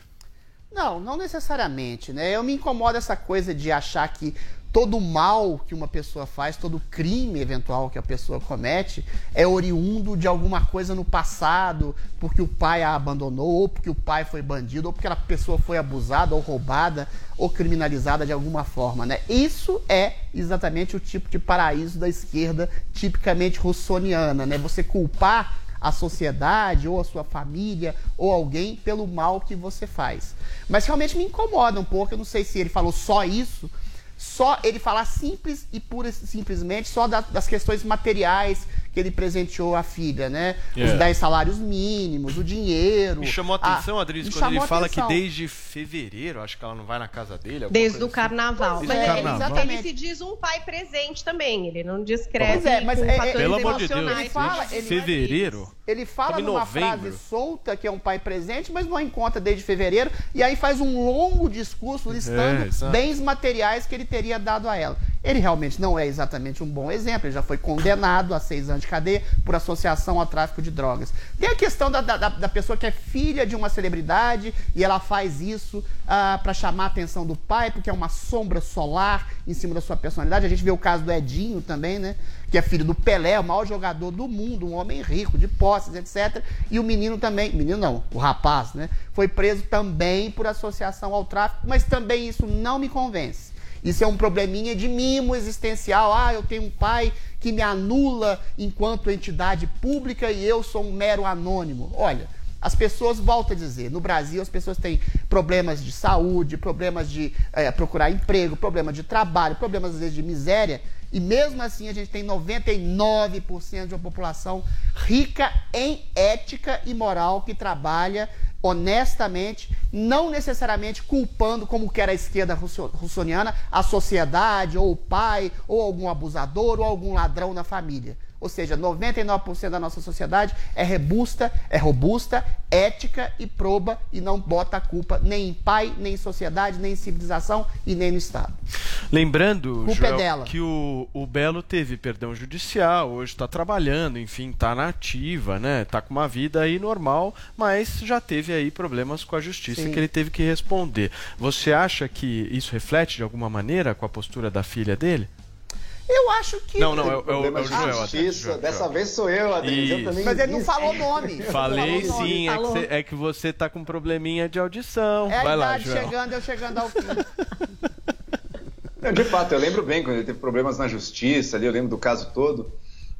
Não, não necessariamente, né? Eu me incomodo essa coisa de achar que todo mal que uma pessoa faz, todo crime eventual que a pessoa comete é oriundo de alguma coisa no passado, porque o pai a abandonou, ou porque o pai foi bandido, ou porque a pessoa foi abusada ou roubada ou criminalizada de alguma forma, né? Isso é exatamente o tipo de paraíso da esquerda tipicamente russoniana, né? Você culpar a sociedade, ou a sua família, ou alguém pelo mal que você faz. Mas realmente me incomoda um pouco, eu não sei se ele falou só isso, só ele falar simples e pura simplesmente só da- das questões materiais que ele presenteou a filha, né?
É.
Os 10 salários mínimos, o dinheiro.
Me chamou a
a-
atenção, Adriles,
me
quando ele
a
fala
atenção.
que desde fevereiro, acho que ela não vai na casa dele.
Desde o carnaval.
Desde
Mas
o
ele,
carnaval.
ele se diz um pai presente também. Ele não descreve
é, mas
com
é- é-
Pelo amor de Deus.
Ele fala, ele-
fevereiro?
Ele fala numa
novembro.
frase solta que é um pai presente, mas não encontra desde fevereiro, e aí faz um longo discurso listando
É,
bens materiais que ele teria dado a ela. Ele realmente não é exatamente um bom exemplo, ele já foi condenado a seis anos de cadeia por associação ao tráfico de drogas. Tem a questão da, da, da pessoa que é filha de uma celebridade e ela faz isso para chamar a atenção do pai, porque é uma sombra solar em cima da sua personalidade. A gente vê o caso do Edinho também, né? Que é filho do Pelé, o maior jogador do mundo, um homem rico, de posses, etc. E o menino também, menino não, o rapaz, né? Foi preso também por associação ao tráfico, mas também isso não me convence. Isso é um probleminha de mimo existencial. Ah, eu tenho um pai que me anula enquanto entidade pública e eu sou um mero anônimo. Olha, as pessoas, volto a dizer, no Brasil as pessoas têm problemas de saúde, problemas de eh, procurar emprego, problemas de trabalho, problemas às vezes de miséria. E mesmo assim a gente tem 99% de uma população rica em ética e moral que trabalha honestamente, não necessariamente culpando, como quer a esquerda russo- russoniana, a sociedade, ou o pai, ou algum abusador, ou algum ladrão na família. Ou seja, 99% da nossa sociedade é robusta, é robusta, ética e proba e não bota a culpa nem em pai, nem em sociedade, nem em civilização e nem no Estado.
Lembrando,
Culpa é
Joel,
dela.
que o, o Belo teve perdão judicial, hoje está trabalhando, enfim, está na ativa, né? Tá com uma vida aí normal, mas já teve aí problemas com a justiça
Sim.
que ele teve que responder. Você acha que isso reflete de alguma maneira com a postura da filha dele?
Eu acho que.
Não, não, é, o- é é Joel.
justiça.
Joel,
Dessa
Joel.
vez sou eu, também
Mas ele não falou nome.
Falei
Falou nome,
sim, é que, você, é que você tá com probleminha de audição.
É a
Vai lá,
idade
Joel.
chegando, eu chegando ao fim.
De fato, eu lembro bem quando ele teve problemas na justiça ali, eu lembro do caso todo.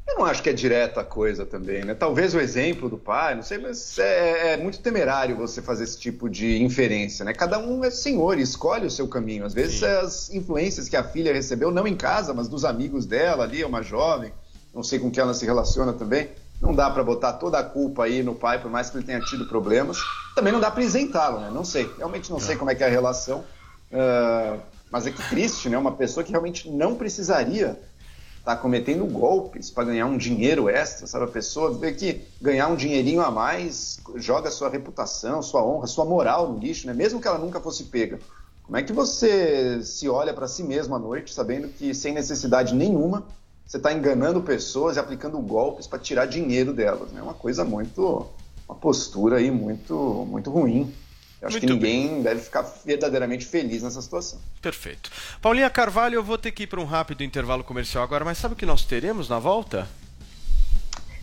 Eu não acho que é direta a coisa também, né? Talvez o exemplo do pai, não sei, mas é, é muito temerário você fazer esse tipo de inferência, né? Cada um é senhor e escolhe o seu caminho. Às vezes as influências que a filha recebeu, não em casa, mas dos amigos dela ali, é uma jovem, não sei com quem ela se relaciona também. Não dá pra botar toda a culpa aí no pai, por mais que ele tenha tido problemas. Também não dá pra isentá-lo, né? Não sei. Realmente não sei como é que é a relação. Ah, mas é que triste, né? Uma pessoa que realmente não precisaria estar cometendo golpes para ganhar um dinheiro extra, sabe? A pessoa vê que ganhar um dinheirinho a mais joga sua reputação, sua honra, sua moral no lixo, né? Mesmo que ela nunca fosse pega. Como é que você se olha para si mesmo à noite, sabendo que sem necessidade nenhuma você está enganando pessoas e aplicando golpes para tirar dinheiro delas? É né? uma coisa muito, uma postura aí muito, muito ruim. Eu acho que
Muito
ninguém deve ficar verdadeiramente feliz nessa situação.
Perfeito. Paulinha Carvalho, eu vou ter que ir para um rápido intervalo comercial agora, mas sabe o que nós teremos na volta?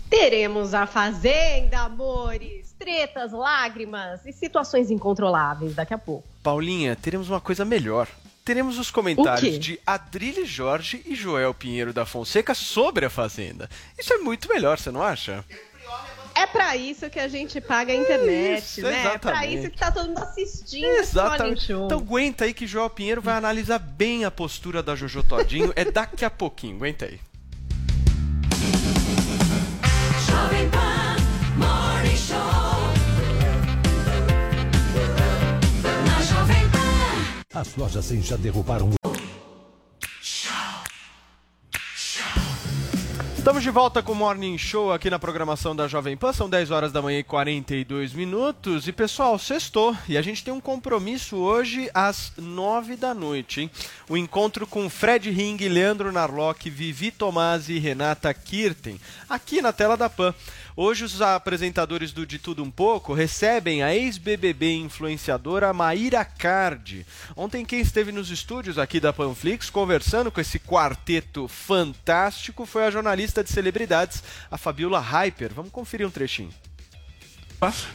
Teremos a Fazenda, amores, tretas, lágrimas e situações incontroláveis daqui a pouco.
Paulinha, teremos uma coisa melhor. Teremos os comentários de Adrilho Jorge e Joel Pinheiro da Fonseca sobre a Fazenda. Isso é muito melhor, você não acha?
É pra isso que a gente paga a internet,
Isso,
né? É pra
exatamente.
isso que tá todo mundo assistindo
Exatamente. Então aguenta aí que Joel Pinheiro vai analisar bem a postura da Jojo Todinho. é daqui a pouquinho, aguenta aí.
Jovem Pan Morning Show. Na Jovem Pan.
As lojas 100 já derrubaram
Estamos de volta com o Morning Show aqui na programação da Jovem Pan. São 10 horas da manhã e 42 minutos. E pessoal, sextou. E a gente tem um compromisso hoje às 9 da noite, hein? O encontro com Fred Ring, Leandro Narlock, Vivi Tomasi e Renata Kirten, aqui na tela da Pan. Hoje os apresentadores do De Tudo Um Pouco recebem a ex-BBB influenciadora Maíra Cardi. Ontem quem esteve nos estúdios aqui da Panflix conversando com esse quarteto fantástico foi a jornalista de celebridades, a Fabiola Hyper. Vamos conferir um trechinho.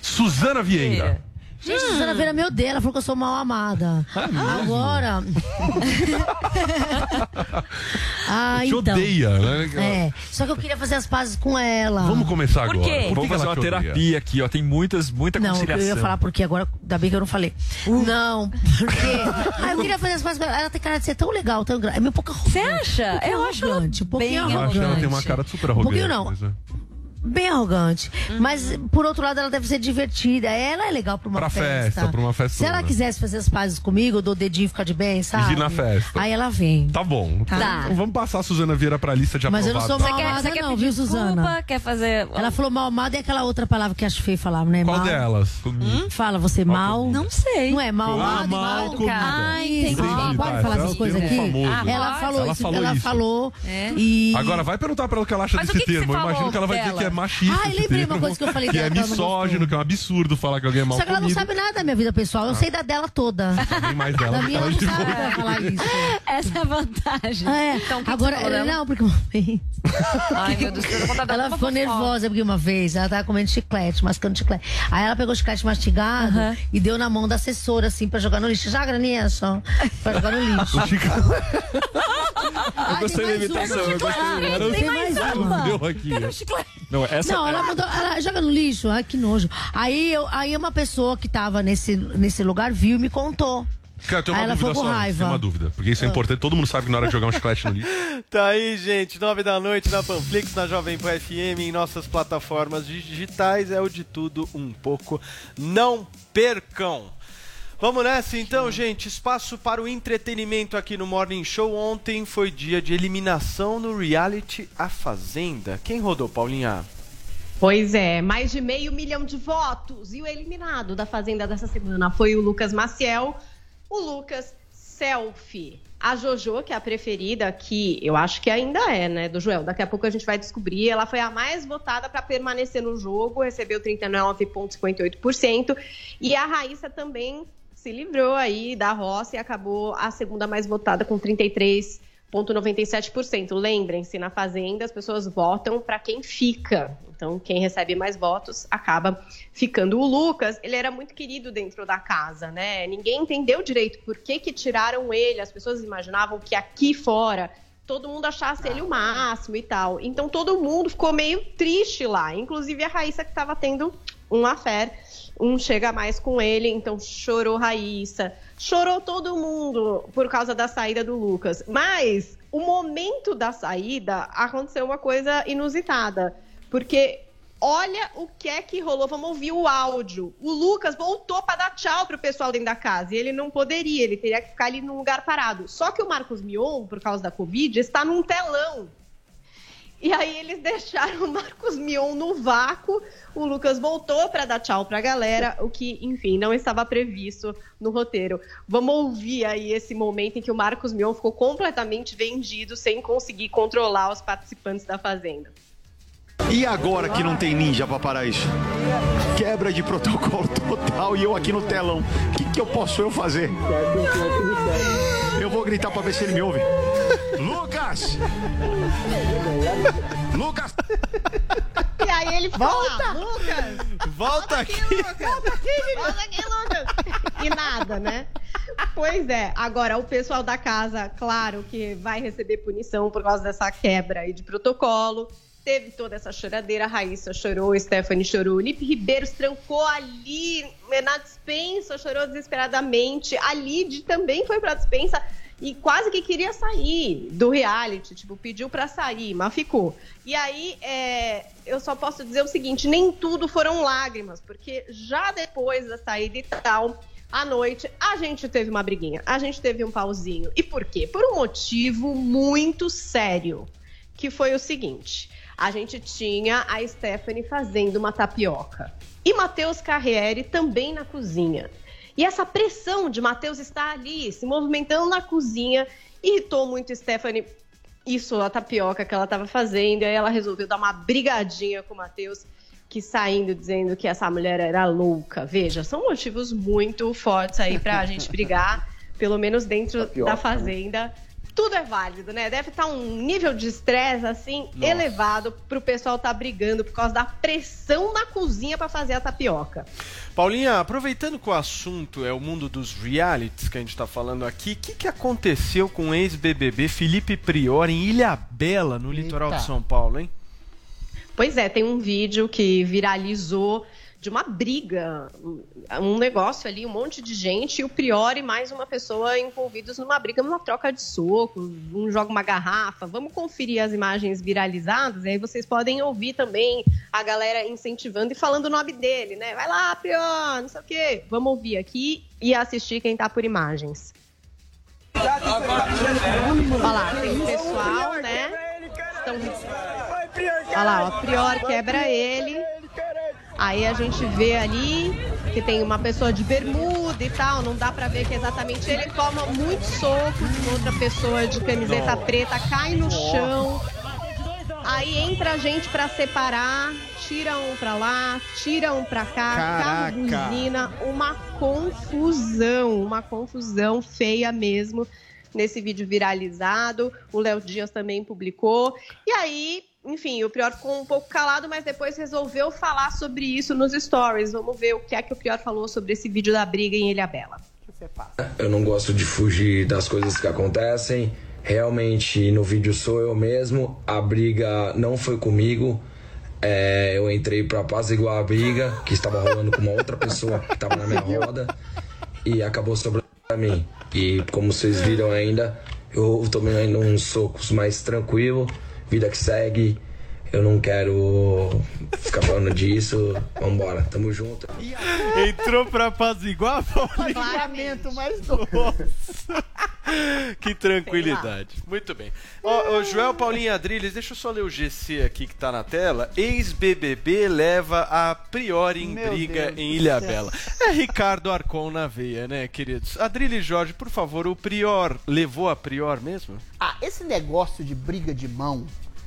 Suzana Vieira. Gente, a Suzana Vieira me odeia, ela falou que eu sou mal amada. Agora. ah,
Te
então.
odeia, né?
É, só que eu queria fazer as pazes com ela.
Vamos começar
Por
agora.
quê?
Por
Vamos fazer uma
odeia?
terapia aqui, ó. Tem muitas, muita
Não, eu
conciliação.
ia falar porque agora, ainda bem que eu não falei. Não, porque. Ah, eu queria fazer as pazes com ela. Ela tem cara de ser tão legal, tão grande. É meio pouco arrogante.
Você acha?
Um
Eu acho ela
arrogante, um pouquinho
bem
Eu acho que ela tem uma cara de super arrogante.
Um pouquinho não.
mas, é.
Bem arrogante. Mas, por outro lado, ela deve ser divertida. Ela é legal pra uma
Pra
festa.
festa, pra uma
Se
festona.
ela quisesse fazer as pazes comigo, eu dou o dedinho e ficar de bem, sabe?
vir na festa.
Aí ela vem.
Tá bom.
Tá.
Então vamos passar a Suzana Vieira pra lista de
Mas eu não sou
aprovados.
mal amada,
você quer
não,
pedir
viu,
desculpa?
Suzana?
Quer fazer.
Ela falou mal amada e aquela outra palavra que acho feio falar, né?
Qual
mal.
delas?
Fala, você mal.
Não sei.
Não é mal
Ah,
amada e
mal
mal
comida.
Ah,
Isso,
entendi.
Pode
tá,
falar
é
essas coisas aqui?
famoso.
ela falou
Ela
isso,
falou
ela
isso.
falou.
É.
E...
Agora vai perguntar pra ela o que ela acha
Mas
desse termo. Eu imagino que ela vai dizer que é machista.
Ah, lembrei uma coisa que eu falei
Que é misógino, que é um absurdo falar que alguém é mal
Só que ela não sabe nada da minha vida pessoal. Eu sei da dela toda.
Sabe mais dela.
Da minha ela não sabe falar isso.
Essa é a vantagem.
É,
Então,
agora, não, porque uma vez.
Ai, meu Deus, eu
Ela ficou nervosa porque uma vez ela tava comendo chiclete, mascando chiclete. Aí ela pegou o chiclete mastigado
Aham.
e deu na mão da assessora, assim, pra jogar no lixo. Joga nisso, pra jogar no lixo.
Eu gostei da imitação, eu gostei.
era o
tem mais uma.
meu aqui.
Não, essa
Não, ela mandou, ela joga no lixo, ai que nojo. Aí, eu, aí uma pessoa que tava nesse, nesse lugar viu e me contou.
Cara, eu tenho
Aí
uma
ela
dúvida
ficou com
só.
raiva.
Tem uma dúvida. Porque isso é importante. Todo mundo sabe que na hora de jogar um chiclete no lixo.
Tá aí, gente, nove da noite na Panflix, na Jovem Pan FM, em nossas plataformas digitais, é o de tudo um pouco. Não percam! Vamos nessa então, gente. Espaço para o entretenimento aqui no Morning Show. Ontem foi dia de eliminação no reality A Fazenda. Quem rodou, Paulinha?
Pois é, mais de meio milhão de votos. E o eliminado da Fazenda dessa semana foi o Lucas Maciel, o Lucas Selfie. A Jojo, que é a preferida, que eu acho que ainda é, né, do Joel. Daqui a pouco a gente vai descobrir. Ela foi a mais votada para permanecer no jogo, recebeu 39,58%. E a Raíssa também se livrou aí da roça e acabou a segunda mais votada com 33,97%. Lembrem-se, na Fazenda as pessoas votam para quem fica. Então, quem recebe mais votos acaba ficando. O Lucas, ele era muito querido dentro da casa, né? Ninguém entendeu direito por que, que tiraram ele. As pessoas imaginavam que aqui fora todo mundo achasse ele o máximo e tal. Então, todo mundo ficou meio triste lá. Inclusive a Raíssa, que estava tendo um affair um chega mais com ele, então chorou Raíssa, chorou todo mundo por causa da saída do Lucas. Mas o momento da saída aconteceu uma coisa inusitada, porque olha o que é que rolou. Vamos ouvir o áudio. O Lucas voltou para dar tchau pro pessoal dentro da casa e ele não poderia, ele teria que ficar ali num lugar parado. Só que o Marcos Mion, por causa da Covid, está num telão. E aí eles deixaram o Marcos Mion no vácuo. O Lucas voltou para dar tchau para a galera, o que, enfim, não estava previsto no roteiro. Vamos ouvir aí esse momento em que o Marcos Mion ficou completamente vendido, sem conseguir controlar os participantes da Fazenda.
E agora que não tem ninja pra parar isso? Quebra de protocolo total e eu aqui no telão. O que, que eu posso eu fazer? Eu vou gritar pra ver se ele me ouve. Lucas! Lucas!
E aí ele
Volta!
lá, Lucas!
Volta aqui!
Volta aqui, Volta aqui, Lucas! E nada, né? Pois é, agora o pessoal da casa, claro que vai receber punição por causa dessa quebra aí de protocolo. Teve toda essa choradeira, a Raíssa chorou, Stephanie chorou, Lipe Ribeiro trancou ali na dispensa, chorou desesperadamente. A Lid também foi pra dispensa e quase que queria sair do reality, tipo, pediu pra sair, mas ficou. E aí, é, eu só posso dizer o seguinte: nem tudo foram lágrimas, porque já depois da saída e tal, à noite, a gente teve uma briguinha, a gente teve um pauzinho. E por quê? Por um motivo muito sério, que foi o seguinte: a gente tinha a Stephanie fazendo uma tapioca e Matheus Carriere também na cozinha. E essa pressão de Matheus estar ali, se movimentando na cozinha, irritou muito Stephanie. Isso, a tapioca que ela estava fazendo, e aí ela resolveu dar uma brigadinha com o Matheus, que saindo dizendo que essa mulher era louca. Veja, são motivos muito fortes aí pra gente brigar, pelo menos dentro
Tapioca,
da fazenda. Tudo é válido, né? Deve estar um nível de estresse assim
Nossa.
elevado pro pessoal tá brigando por causa da pressão na cozinha pra fazer a tapioca.
Paulinha, aproveitando que o assunto é o mundo dos realities que a gente tá falando aqui, o que, que aconteceu com o ex-BBB Felipe Prior em Ilha Bela, no litoral de São Paulo, hein?
Pois é, tem um vídeo que viralizou de uma briga, um negócio ali, um monte de gente, e o Prior e mais uma pessoa envolvidos numa briga, numa troca de socos, um joga uma garrafa. Vamos conferir as imagens viralizadas, e aí vocês podem ouvir também a galera incentivando e falando o nome dele, né? Vai lá, Prior, não sei o quê. Vamos ouvir aqui e assistir quem tá por imagens. Olha lá, tem o pessoal, né? Estão... Olha lá, ó, Prior quebra ele. Aí a gente vê ali que tem uma pessoa de bermuda e tal, não dá pra ver que é exatamente ele toma muitos socos, outra pessoa de camiseta preta cai no chão. Aí entra a gente pra separar, tira um pra lá, tira um pra cá, carro
Caraca.
buzina, uma confusão, uma confusão feia mesmo nesse vídeo viralizado. O Léo Dias também publicou. E aí, enfim, o Prior ficou um pouco calado, mas depois resolveu falar sobre isso nos stories. Vamos ver o que é que o Prior falou sobre esse vídeo da briga em Ilhabela.
Eu não gosto de fugir das coisas que acontecem. Realmente, no vídeo sou eu mesmo. A briga não foi comigo. É, eu entrei pra apaziguar a briga que estava rolando com uma outra pessoa que estava na minha roda e acabou sobrando pra mim. E como vocês viram ainda, eu tomei ainda uns socos mais tranquilo. Vida que segue. Eu não quero ficar falando disso. Vambora, tamo junto.
Entrou pra apaziguar, Paulinha?
Pagamento mais doce.
Que tranquilidade. Muito bem. Ó, Joel Paulinho Adrilles, deixa eu só ler o GC aqui que tá na tela. Ex-BBB leva a priori em
Meu
briga
Deus
em
do
Ilha
céu.
Bela. É Ricardo Arcon na veia, né, queridos? Adrilles Jorge, por favor, o Prior levou a Prior mesmo?
Ah, esse negócio de briga de mão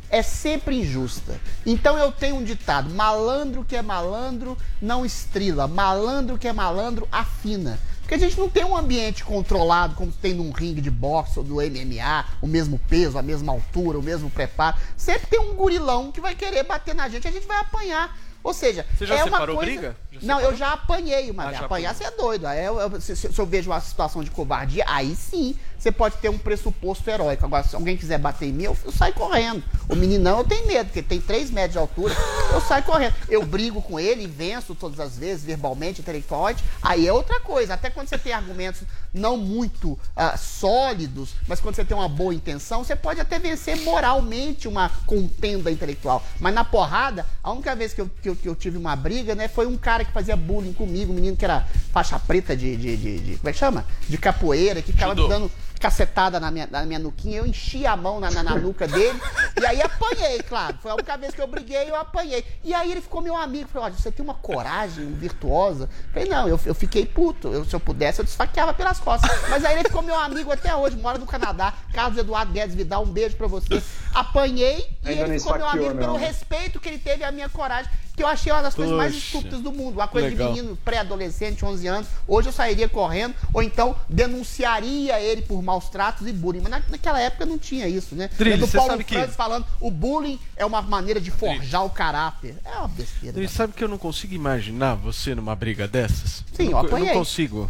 é sempre injusta. Então eu tenho um ditado: malandro que é malandro não estrila, malandro que é malandro afina. Porque a gente não tem um ambiente controlado como tem num ringue de boxe ou do MMA, o mesmo peso, a mesma altura, o mesmo preparo. Sempre tem um gurilão que vai querer bater na gente, a gente vai apanhar. Ou seja,
Você já
é uma
separou
coisa...
briga? Já
não,
separou?
eu já apanhei uma
Ah, já
Apanhar
apanhou.
você é doido. Eu- eu- se, se- se eu vejo uma situação de covardia, aí sim você pode ter um pressuposto heróico. Agora, se alguém quiser bater em mim, eu, eu saio correndo. O meninão eu tenho medo, porque tem 3 metros de altura, eu saio correndo. Eu brigo com ele e venço todas as vezes, verbalmente, intelectualmente. Aí é outra coisa. Até quando você tem argumentos não muito ah, sólidos, mas quando você tem uma boa intenção, você pode até vencer moralmente uma contenda intelectual. Mas na porrada, a única vez que eu, que eu, que eu tive uma briga, né, foi um cara que fazia bullying comigo, um menino que era faixa preta de, de, de, de- como é que chama? De capoeira, que ficava me
Judô.
dando cacetada na minha, na minha nuquinha, eu enchi a mão na, na, na nuca dele, e aí apanhei, claro. Foi a única vez que eu briguei, eu apanhei. E aí ele ficou meu amigo, falou, olha, você tem uma coragem virtuosa. Falei, não, eu, eu fiquei puto. Eu, se eu pudesse, eu desfaqueava pelas costas. Mas aí ele ficou meu amigo até hoje, mora no Canadá. Carlos Eduardo Guedes Vidal, um beijo pra você. Apanhei e
Ainda
ele
não
ficou meu amigo pelo
não.
respeito que ele teve à minha coragem, que eu achei uma das coisas mais estúpidas do mundo. Uma coisa
legal.
de menino pré-adolescente, 11 anos. Hoje eu sairia correndo, ou então denunciaria ele por maus tratos e bullying. Mas na- naquela época não tinha isso, né? Lembra do Paulo
sabe que-
Francis falando o bullying é uma maneira de forjar o caráter. É uma besteira.
E sabe que eu não consigo imaginar você numa briga dessas?
Sim,
eu
eu
não,
apanhei.
não consigo.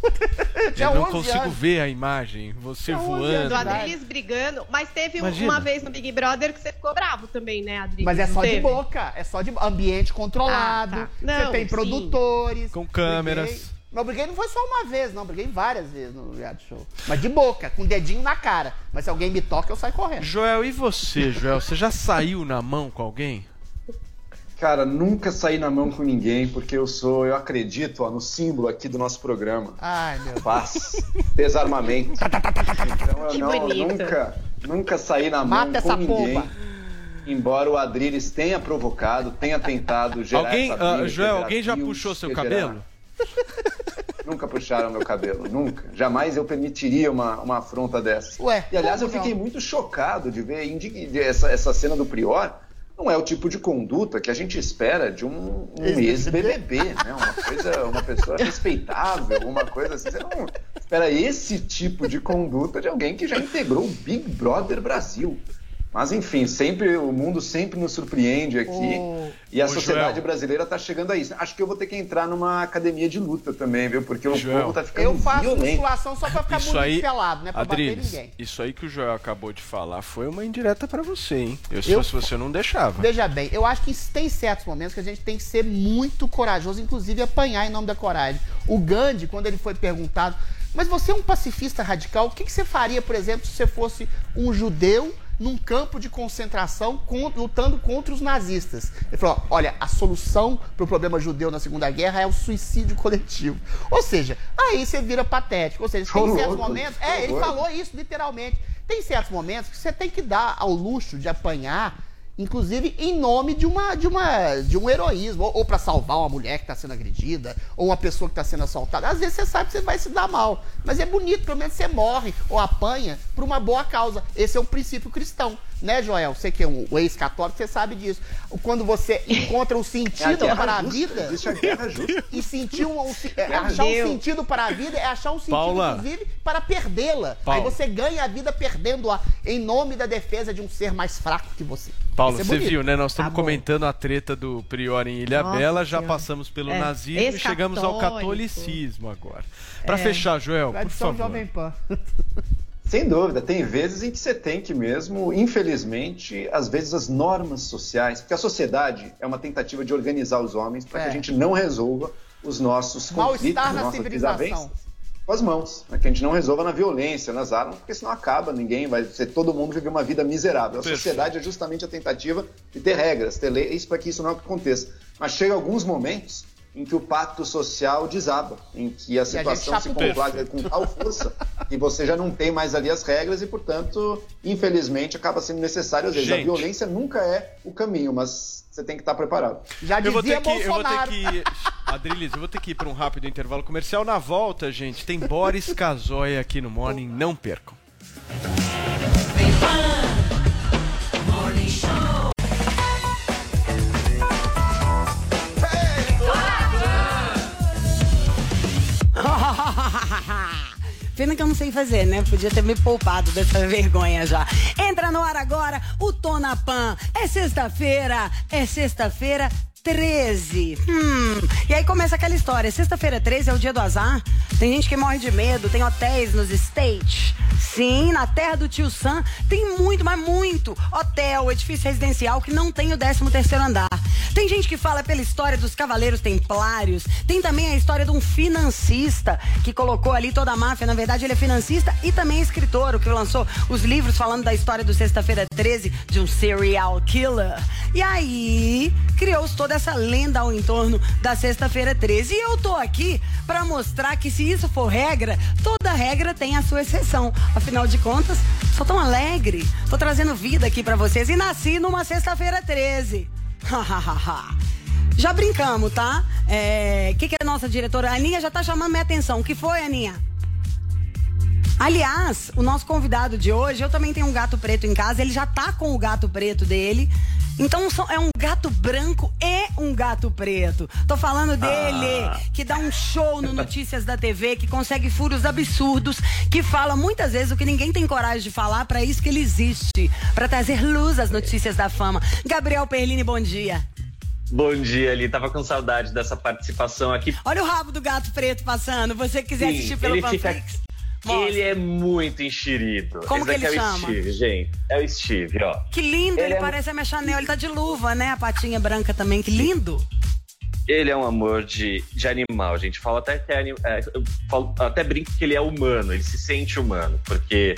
eu não
11
consigo
anos.
ver a imagem, você
Tinha 11
voando.
Do Adriles brigando, mas teve
Imagina.
uma vez no Big Brother que você ficou bravo também, né, Adriles?
Mas é só de
teve?
boca, é só de ambiente controlado.
Ah, tá.
Você
Não,
tem
sim.
produtores.
Com câmeras.
Briguei. Não, briguei não foi só uma vez, não. Briguei várias vezes no reality show. Mas de boca, com o dedinho na cara. Mas se alguém me toca, eu saio correndo.
Joel, e você, Joel? Você já saiu na mão com alguém?
Cara, nunca saí na mão com ninguém, porque eu sou, eu acredito, ó, no símbolo aqui do nosso programa.
Ai, meu
Paz, desarmamento. Então eu
Que
não,
bonito.
nunca, nunca saí na mão
Mata
com
essa
ninguém.
pomba.
Embora o Adriles tenha provocado, tenha tentado gerar
Alguém,
essa
ah,
briga,
Joel,
gerar
alguém já puxou seu
gerar-
cabelo?
Nunca puxaram meu cabelo, nunca. Jamais eu permitiria uma, uma afronta dessa.
Ué,
e aliás, eu fiquei
não?
muito chocado de ver essa, essa cena do Prior. Não é o tipo de conduta que a gente espera de um, um
Ex-BBB.
né? Uma coisa, uma pessoa respeitável, uma coisa assim. Você não, espera esse tipo de conduta de alguém que já integrou o Big Brother Brasil. Mas enfim, sempre o mundo sempre nos surpreende aqui
Ô,
e a
ô,
sociedade
Joel.
brasileira tá chegando a isso. Acho que eu vou ter que entrar numa academia de luta também, viu? Porque o
Joel.
povo tá ficando
Eu faço
violento.
musculação só pra ficar
Isso
bonito
aí,
pelado, né? Pra bater
Adriles,
ninguém.
isso aí que o Joel acabou de falar foi uma indireta pra você, hein? Eu, se
Eu-
fosse você, não deixava.
Veja bem, eu acho que tem certos momentos que a gente tem que ser muito corajoso, inclusive apanhar em nome da coragem. O Gandhi, quando ele foi perguntado, mas você é um pacifista radical, o que, que você faria, por exemplo, se você fosse um judeu num campo de concentração con- lutando contra os nazistas? Ele falou: olha, a solução para o problema judeu na Segunda Guerra é o suicídio coletivo. Ou seja, aí você vira patético. Ou seja, tem certos momentos. É, ele falou isso literalmente. Tem certos momentos que você tem que dar ao luxo de apanhar inclusive em nome de uma de uma de um heroísmo. Ou, ou para salvar uma mulher que está sendo agredida ou uma pessoa que está sendo assaltada. Às vezes você sabe que você vai se dar mal. Mas é bonito pelo menos você morre ou apanha por uma boa causa. Esse é o princípio cristão né Joel? Você que é um ex-católico você sabe disso. Quando você encontra um
É a
sentido
guerra
para a
justa,
vida
existe a guerra justa.
e sentir um, um é,
Meu
achar um sentido para a vida é achar um sentido
Paula.
inclusive para perdê-la. Aí você ganha a vida perdendo-a em nome da defesa de um ser mais fraco que você
Paulo,
é
você viu, né? Nós estamos
Tá
comentando a treta do Prior em Ilha
Nossa
Bela, já
Senhora.
passamos pelo
É,
nazismo e chegamos ao catolicismo agora. Pra
É.
fechar, Joel, por favor.
Jovem Pan.
Sem dúvida, tem vezes em que você tem que mesmo, infelizmente, às vezes as normas sociais, porque a sociedade é uma tentativa de organizar os homens para que
É.
a gente não resolva os nossos conflitos, as
na
nossas
civilização.
desavenças com as mãos, né? que a gente não resolva na violência, nas armas, porque senão acaba, ninguém vai ser todo mundo viver uma vida miserável. A
Perfeito.
sociedade é justamente a tentativa de ter regras, ter leis para que isso não aconteça. Mas chega alguns momentos em que o pacto social desaba, em que a situação se
chapa o
complaga com tal força que você já não tem mais ali as regras e, portanto, infelizmente, acaba sendo necessário às vezes.
Gente.
A violência nunca é o caminho, mas você tem que estar preparado.
Já
Eu vou ter
dizia
que, eu vou ter
Bolsonaro.
que, Adriles, eu vou ter que ir para um rápido intervalo comercial. Na volta, gente, tem Boris Casoy aqui no Morning, não percam.
Pena que eu não sei fazer, né? Podia ter me poupado dessa vergonha já. Entra no ar agora o Tonapan. É sexta-feira, é sexta-feira 13. Hum. E aí começa aquela história. Sexta-feira 13 é o dia do azar. Tem gente que morre de medo, tem hotéis nos States. Sim, na terra do tio Sam tem muito, mas muito hotel, edifício residencial que não tem o 13 terceiro andar. Tem gente que fala pela história dos cavaleiros templários. Tem também a história de um financista que colocou ali toda a máfia. Na verdade, ele é financista e também é escritor, o que lançou os livros falando da história do Sexta-feira 13 de um serial killer. E aí, criou-se toda essa lenda ao entorno da Sexta-feira 13. E eu tô aqui pra mostrar que se isso for regra, toda regra tem a sua exceção. Afinal de contas, sou tão alegre. Tô trazendo vida aqui pra vocês e nasci numa Sexta-feira 13. Já brincamos, tá? É, O que, que a nossa diretora? A Aninha já tá chamando minha atenção. O que foi, Aninha? Aliás, o nosso convidado de hoje, eu também tenho um gato preto em casa, ele já tá com o gato preto dele. Então é um gato branco e um gato preto. Tô falando dele,
Ah.
que dá um show no Notícias da TV, que consegue furos absurdos, que fala muitas vezes o que ninguém tem coragem de falar, pra isso que ele existe, Pra trazer luz às notícias da fama. Gabriel Perlini, bom dia.
Bom dia, ali. Tava com saudade dessa participação aqui.
Olha o rabo do gato preto passando. Você quiser
Sim,
assistir pelo
ele fica-
Panflix. Mostra.
Ele é muito enxerido.
Como
Esse
que
daqui
ele
é o
chama?
Steve, gente. É o Steve, ó.
Que lindo, ele,
Ele é-
parece a minha Chanel. Ele tá de luva, né? A patinha branca também. Que lindo.
Ele é um amor de, de animal, gente. Fala até que é, é, eu falo- até brinco que ele é humano, ele se sente humano, porque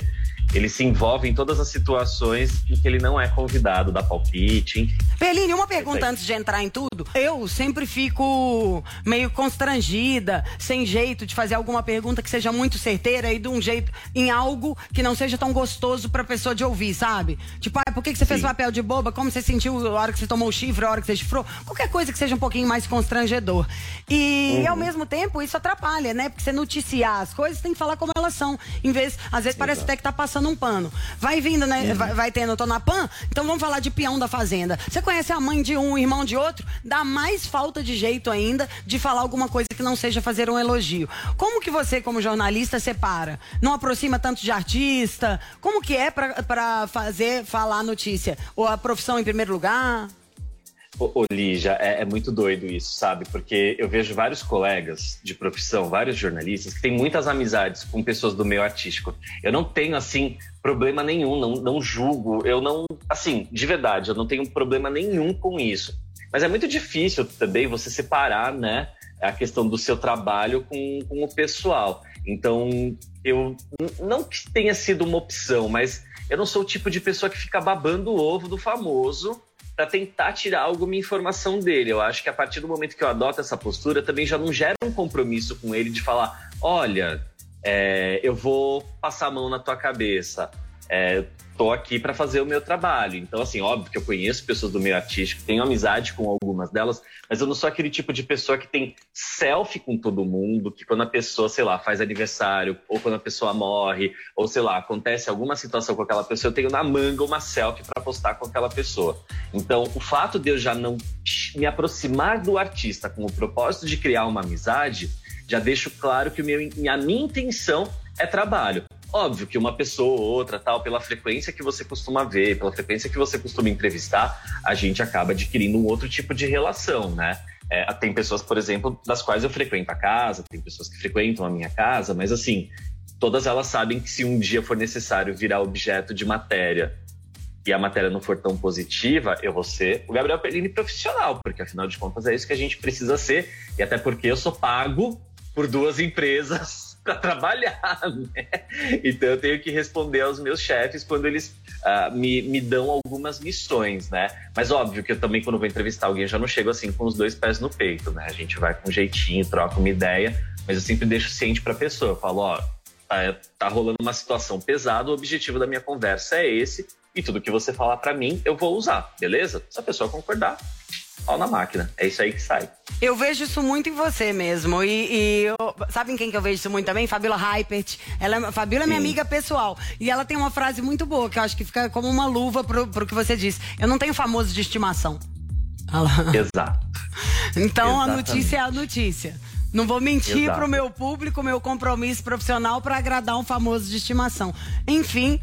ele se envolve em todas as situações em que ele não é convidado, dá palpite.
Peline, uma pergunta antes de entrar em tudo. Eu sempre fico meio constrangida, sem jeito de fazer alguma pergunta que seja muito certeira e de um jeito em algo que não seja tão gostoso pra pessoa de ouvir, sabe? Tipo, ah, por que, que você fez papel de boba? Como você sentiu a hora que você tomou o chifre, a hora que você chifrou? Qualquer coisa que seja um pouquinho mais constrangedor. E
Uhum.
ao mesmo tempo, isso atrapalha, né? Porque você noticiar as coisas, tem que falar como elas são. Em vez, às vezes parece até que tá passando passando um pano. Vai vindo, né? Vai, vai tendo Tonapan, então vamos falar de peão da fazenda. Você conhece a mãe de um, irmão de outro? Dá mais falta de jeito ainda de falar alguma coisa que não seja fazer um elogio. Como que você, como jornalista, separa? Não aproxima tanto de artista? Como que é pra, pra fazer, falar a notícia? Ou a profissão em primeiro lugar?
Ô, é, é muito doido isso, sabe? Porque eu vejo vários colegas de profissão, vários jornalistas, que têm muitas amizades com pessoas do meio artístico. Eu não tenho, assim, problema nenhum, não, não julgo, eu não. Assim, de verdade, eu não tenho problema nenhum com isso. Mas é muito difícil também você separar, né, a questão do seu trabalho com, com o pessoal. Então, eu. Não que tenha sido uma opção, mas eu não sou o tipo de pessoa que fica babando o ovo do famoso para tentar tirar alguma informação dele. Eu acho que a partir do momento que eu adoto essa postura, também já não gera um compromisso com ele de falar: olha, é, eu vou passar a mão na tua cabeça. É, tô aqui para fazer o meu trabalho. Então, assim, óbvio que eu conheço pessoas do meio artístico, tenho amizade com algumas delas, mas eu não sou aquele tipo de pessoa que tem selfie com todo mundo, que quando a pessoa, sei lá, faz aniversário, ou quando a pessoa morre, ou sei lá, acontece alguma situação com aquela pessoa, eu tenho na manga uma selfie para postar com aquela pessoa. Então, o fato de eu já não me aproximar do artista com o propósito de criar uma amizade, já deixo claro que o meu, a minha intenção é trabalho. Óbvio que uma pessoa ou outra, tal, pela frequência que você costuma ver, pela frequência que você costuma entrevistar, a gente acaba adquirindo um outro tipo de relação, né? É, tem pessoas, por exemplo, das quais eu frequento a casa, tem pessoas que frequentam a minha casa, mas assim, todas elas sabem que se um dia for necessário virar objeto de matéria e a matéria não for tão positiva, eu vou ser o Gabriel Perlini profissional, porque afinal de contas é isso que a gente precisa ser, e até porque eu sou pago por duas empresas para trabalhar, né? Então eu tenho que responder aos meus chefes quando eles ah, me, me dão algumas missões, né? Mas óbvio que eu também, quando vou entrevistar alguém, já não chego assim com os dois pés no peito, né? A gente vai com um jeitinho, troca uma ideia, mas eu sempre deixo ciente para a pessoa. Eu falo, ó, tá, tá rolando uma situação pesada, o objetivo da minha conversa é esse, e tudo que você falar para mim, eu vou usar, beleza? Se a pessoa concordar, pau na máquina. É isso aí que sai.
Eu vejo isso muito em você mesmo. E, e eu- sabe em quem que eu vejo isso muito também? Fabiola Hypert. Ela, é- Fabiola é minha
Sim.
amiga pessoal. E ela tem uma frase muito boa, que eu acho que fica como uma luva pro, pro que você disse. Eu não tenho famoso de estimação.
Exato.
Então a
Exatamente.
notícia é a notícia. Não vou mentir
Exato.
pro meu público, meu compromisso profissional para agradar um famoso de estimação. Enfim,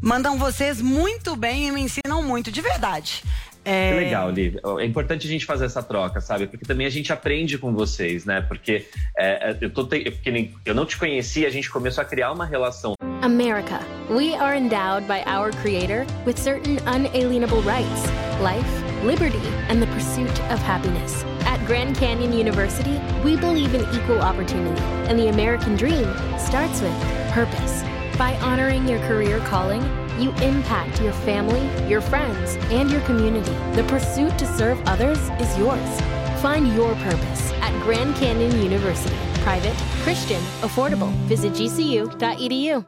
mandam vocês muito bem e me ensinam muito, de verdade. É,
Que legal, Lívia. É importante a gente fazer essa troca, sabe? Porque também a gente aprende com vocês, né? Porque é, é, eu, tô te... porque nem- eu não te conhecia, a gente começou a criar uma relação.
America. We are endowed by our Creator with certain unalienable rights life, liberty, and the pursuit of happiness. At Grand Canyon University, we believe in equal opportunity, and the American dream starts with purpose. By honoring your career calling, you impact your family, your friends, and your community. The pursuit to serve others is yours. Find your purpose at Grand Canyon University. Private, Christian, affordable. Visit gcu.edu.